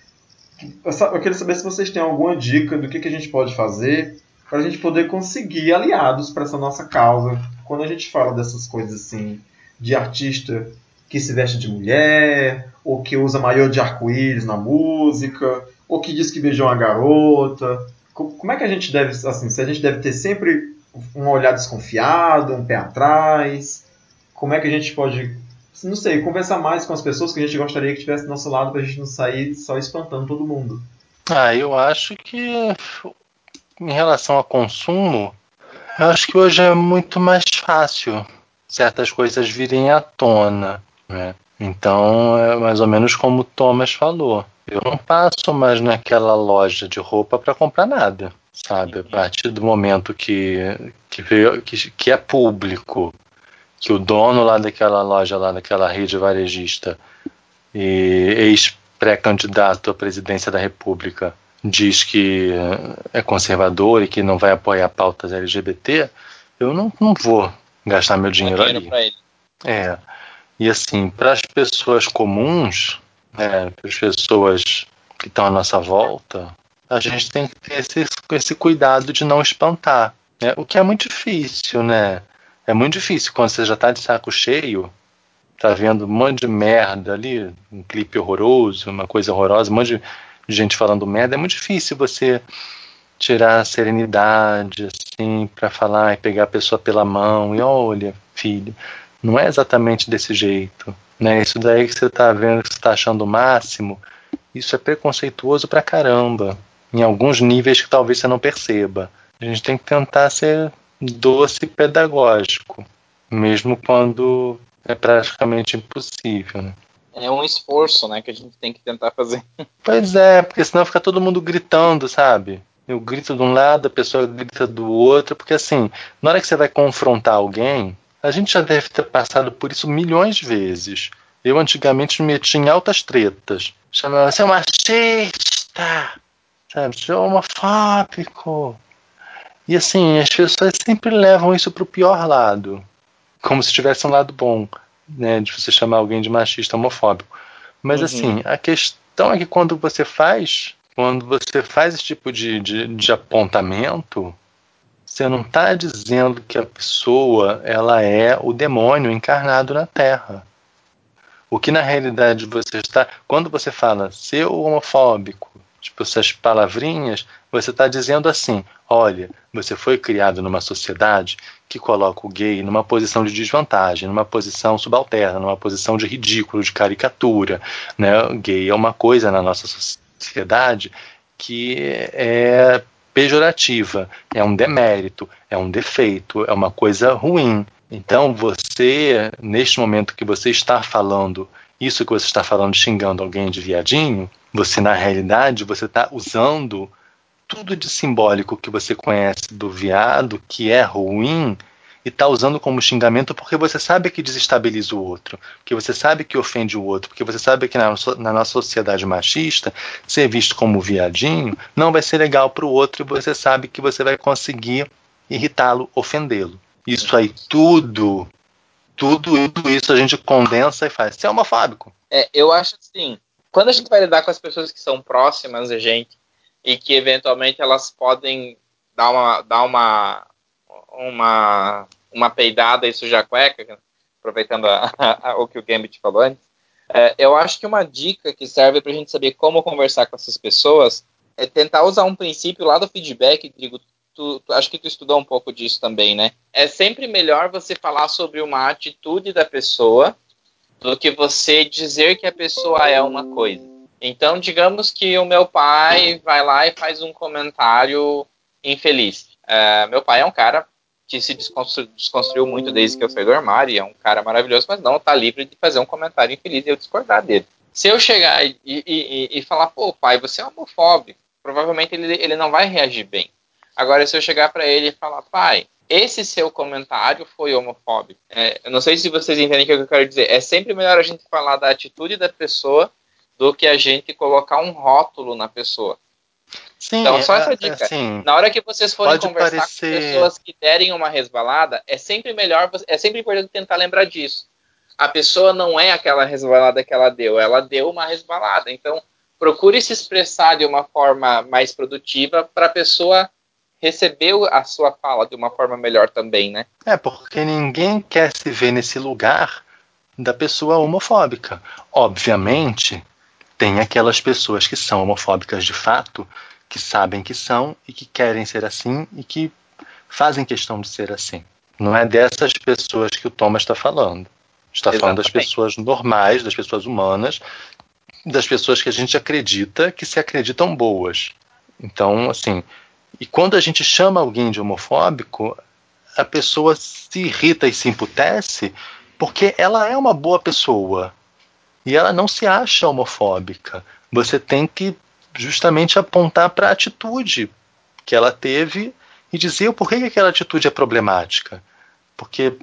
Eu queria saber se vocês têm alguma dica do que, que a gente pode fazer para a gente poder conseguir aliados para essa nossa causa. Quando a gente fala dessas coisas assim, de artista que se veste de mulher, ou que usa maiô de arco-íris na música, ou que diz que beijou uma garota. Co- Como é que a gente deve, assim, se a gente deve ter sempre um olhar desconfiado, um pé atrás? Como é que a gente pode, não sei, conversar mais com as pessoas que a gente gostaria que estivesse do nosso lado pra gente não sair só espantando todo mundo? Ah, eu acho que em relação ao consumo, eu acho que hoje é muito mais fácil certas coisas virem à tona, né? Então é mais ou menos como o Thomas falou. Eu não passo mais naquela loja de roupa para comprar nada, sabe? A partir do momento que que, veio, que que é público, que o dono lá daquela loja lá daquela rede varejista e ex-pré-candidato à presidência da República diz que é conservador e que não vai apoiar pautas LGBT, eu não, não vou gastar meu dinheiro dinheiro ali. É. E assim, para as pessoas comuns, para as pessoas que estão à nossa volta, a gente tem que ter esse, esse cuidado de não espantar. Né? O que é muito difícil, né? É muito difícil quando você já está de saco cheio, tá vendo um monte de merda ali, um clipe horroroso, uma coisa horrorosa, um monte de gente falando merda, é muito difícil você tirar a serenidade, assim, para falar e pegar a pessoa pela mão e olha, filho, não é exatamente desse jeito, né? Isso daí que você tá vendo, que você tá achando o máximo, isso é preconceituoso pra caramba, em alguns níveis que talvez você não perceba. A gente tem que tentar ser doce e pedagógico, mesmo quando é praticamente impossível, né? É um esforço, né, que a gente tem que tentar fazer. Pois é, porque senão fica todo mundo gritando, sabe? Eu grito de um lado, a pessoa grita do outro, porque assim, na hora que você vai confrontar alguém, a gente já deve ter passado por isso milhões de vezes. Eu antigamente me metia em altas tretas. Chamava, você é um machista, sabe? Você é homofóbico. E assim, as pessoas sempre levam isso pro pior lado. Como se tivesse um lado bom, né? De você chamar alguém de machista homofóbico. Mas Uhum. assim, a questão é que quando você faz, quando você faz esse tipo de, de, de apontamento, você não está dizendo que a pessoa ela é o demônio encarnado na Terra. O que na realidade você está. Quando você fala seu homofóbico, tipo essas palavrinhas, você está dizendo assim: olha, você foi criado numa sociedade que coloca o gay numa posição de desvantagem, numa posição subalterna, numa posição de ridículo, de caricatura. Né? O gay é uma coisa na nossa sociedade que é pejorativa, é um demérito, é um defeito, é uma coisa ruim. Então você, neste momento que você está falando isso que você está falando, xingando alguém de viadinho, você na realidade você está usando tudo de simbólico que você conhece do viado, que é ruim, e está usando como xingamento porque você sabe que desestabiliza o outro, porque você sabe que ofende o outro, porque você sabe que na, na nossa sociedade machista, ser visto como viadinho não vai ser legal para o outro e você sabe que você vai conseguir irritá-lo, ofendê-lo. Isso aí tudo, tudo, tudo isso a gente condensa e faz. Você é homofóbico. É, eu acho assim, quando a gente vai lidar com as pessoas que são próximas da gente e que eventualmente elas podem dar uma, dar uma, uma, uma peidada e sujar a cueca, aproveitando a, a, o que o Gambit falou antes, é, eu acho que uma dica que serve para a gente saber como conversar com essas pessoas é tentar usar um princípio lá do feedback, digo, tu, tu, acho que tu estudou um pouco disso também, né? É sempre melhor você falar sobre uma atitude da pessoa do que você dizer que a pessoa é uma coisa. Então, digamos que o meu pai vai lá e faz um comentário infeliz. Uh, meu pai é um cara que se desconstru desconstruiu muito desde que eu saí do armário, é um cara maravilhoso, mas não está livre de fazer um comentário infeliz e eu discordar dele. Se eu chegar e, e, e, e falar, pô, pai, você é homofóbico, provavelmente ele, ele não vai reagir bem. Agora, se eu chegar para ele e falar, pai, esse seu comentário foi homofóbico. É, eu não sei se vocês entendem o que eu quero dizer. É sempre melhor a gente falar da atitude da pessoa do que a gente colocar um rótulo na pessoa. Sim, então, só essa é, dica. Assim, na hora que vocês forem conversar parecer... com pessoas que derem uma resbalada, é sempre melhor, é sempre importante tentar lembrar disso. A pessoa não é aquela resbalada que ela deu, ela deu uma resbalada. Então, procure se expressar de uma forma mais produtiva para a pessoa receber a sua fala de uma forma melhor também, né? É, porque ninguém quer se ver nesse lugar da pessoa homofóbica. Obviamente, tem aquelas pessoas que são homofóbicas de fato, que sabem que são e que querem ser assim e que fazem questão de ser assim. Não é dessas pessoas que o Thomas está falando. Está Exatamente. falando das pessoas normais, das pessoas humanas, das pessoas que a gente acredita que se acreditam boas. Então, assim, e quando a gente chama alguém de homofóbico, a pessoa se irrita e se emputece porque ela é uma boa pessoa e ela não se acha homofóbica. Você tem que justamente apontar para a atitude que ela teve e dizer o porquê que aquela atitude é problemática. Porque,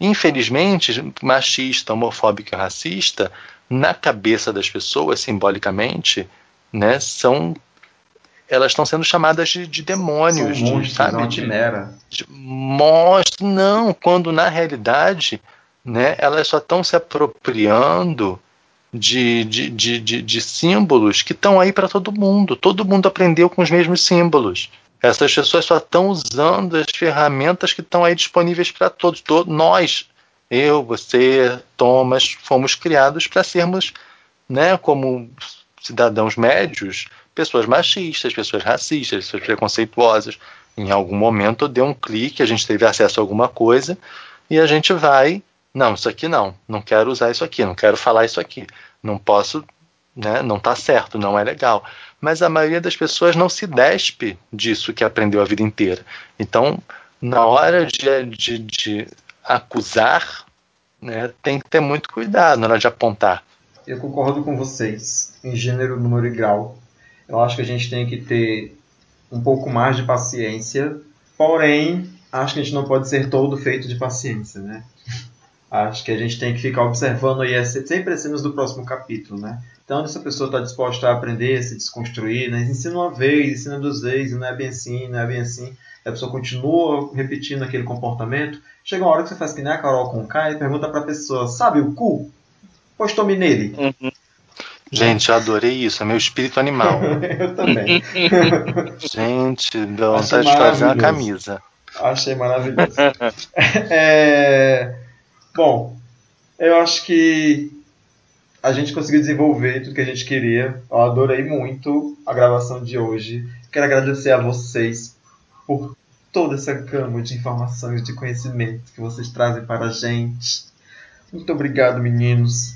infelizmente, machista, homofóbico e racista, na cabeça das pessoas, simbolicamente, né, são elas estão sendo chamadas de, de demônios, São monstros, de, sabe? Não, de, quimera. de monstros. Não, quando na realidade, né, elas só estão se apropriando de, de, de, de, de símbolos que estão aí para todo mundo. Todo mundo aprendeu com os mesmos símbolos. Essas pessoas só estão usando as ferramentas que estão aí disponíveis para todos. todos. Nós, eu, você, Thomas, fomos criados para sermos, né, como cidadãos médios, pessoas machistas, pessoas racistas, pessoas preconceituosas. Em algum momento deu um clique, a gente teve acesso a alguma coisa e a gente vai, não, isso aqui não, não quero usar isso aqui, não quero falar isso aqui, não posso, né, não está certo, não é legal. Mas a maioria das pessoas não se despe disso que aprendeu a vida inteira. Então, na hora de, de, de acusar, né, tem que ter muito cuidado na hora de apontar. eu concordo com vocês em gênero, número e grau. Eu acho que a gente tem que ter um pouco mais de paciência, porém, acho que a gente não pode ser todo feito de paciência, né? Acho que a gente tem que ficar observando aí sempre as cenas do próximo capítulo, né? Então, se a pessoa está disposta a aprender, a se desconstruir, né? ensina uma vez, ensina duas vezes, não é bem assim, não é bem assim. A pessoa continua repetindo aquele comportamento. Chega uma hora que você faz que nem a Carol com K e pergunta pra pessoa, sabe o cu? Pois tome nele. Gente, eu adorei isso, é meu espírito animal. Eu também. Gente, dá Achei vontade de fazer uma camisa. Achei maravilhoso. É, Bom, eu acho que a gente conseguiu desenvolver tudo que a gente queria. Eu adorei muito a gravação de hoje. Quero agradecer a vocês por toda essa gama de informações, de conhecimento que vocês trazem para a gente. Muito obrigado, meninos.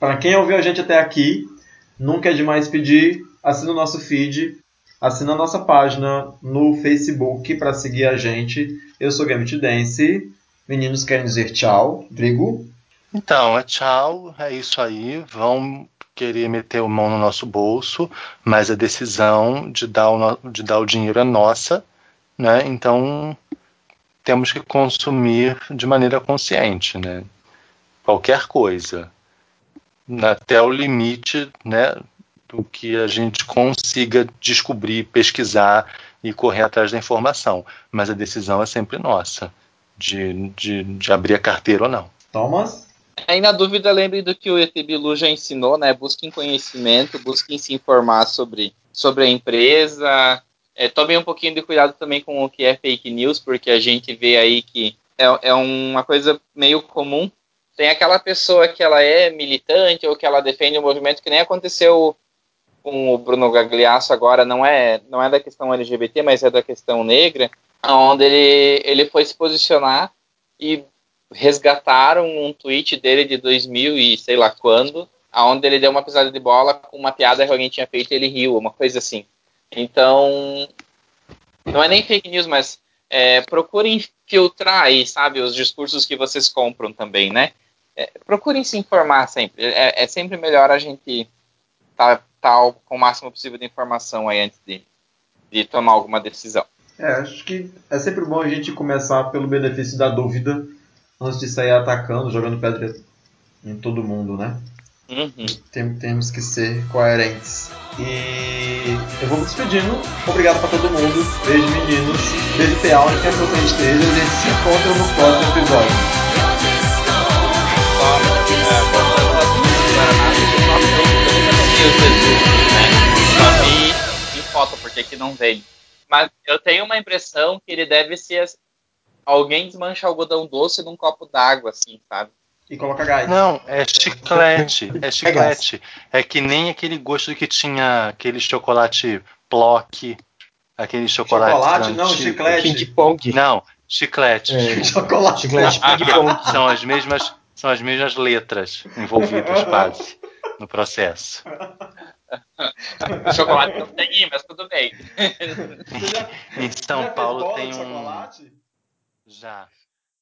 Para quem ouviu a gente até aqui, nunca é demais pedir, assina o nosso feed, assina a nossa página no Facebook para seguir a gente. Eu sou Gambit Dance. Meninos querem dizer tchau. Drigo? Então, é tchau, é isso aí. Vão querer meter a mão no nosso bolso, mas a decisão de dar o, de dar o dinheiro é nossa, né? Então temos que consumir de maneira consciente, né? Qualquer coisa, até o limite, né? Do que a gente consiga descobrir, pesquisar e correr atrás da informação. Mas a decisão é sempre nossa, de, de, de abrir a carteira ou não. Thomas? Aí na dúvida, lembre do que o ET Bilu já ensinou, né? Busquem conhecimento, busquem se informar sobre, sobre a empresa. É, tomem um pouquinho de cuidado também com o que é fake news, porque a gente vê aí que é, é uma coisa meio comum. Tem aquela pessoa que ela é militante ou que ela defende um movimento que nem aconteceu com o Bruno Gagliasso agora, não é, não é da questão LGBT, mas é da questão negra, onde ele, ele foi se posicionar e resgataram um tweet dele de 2000 e sei lá quando, aonde ele deu uma pisada de bola com uma piada que alguém tinha feito e ele riu, uma coisa assim. Então, não é nem fake news, mas é, procurem filtrar aí, sabe, os discursos que vocês compram também, né? É, procurem se informar sempre. É, é sempre melhor a gente estar tá, tá com o máximo possível de informação aí antes de, de tomar alguma decisão. É, acho que é sempre bom a gente começar pelo benefício da dúvida antes de sair atacando, jogando pedra em todo mundo, né? Uhum. Tem- temos que ser coerentes. E eu vou me despedindo. Obrigado pra todo mundo. Beijo, meninos. Beijo, PA, onde quer que você esteja. A gente se encontra no próximo episódio. Só vi em foto, porque aqui não vem. Mas eu tenho uma impressão que ele deve ser alguém desmancha algodão doce num copo d'água, assim, sabe? E coloca gás. Não, é chiclete. É chiclete. É que nem aquele gosto que tinha aquele chocolate Plock, aquele chocolate. Chocolate? Não, chiclete. Ping pong. Não, chiclete. É, Chocolate. chiclete ping pong. São as mesmas, são as mesmas letras envolvidas quase no processo. Chocolate não tem, mas tudo bem. Já- Em São Paulo tem um chocolate? já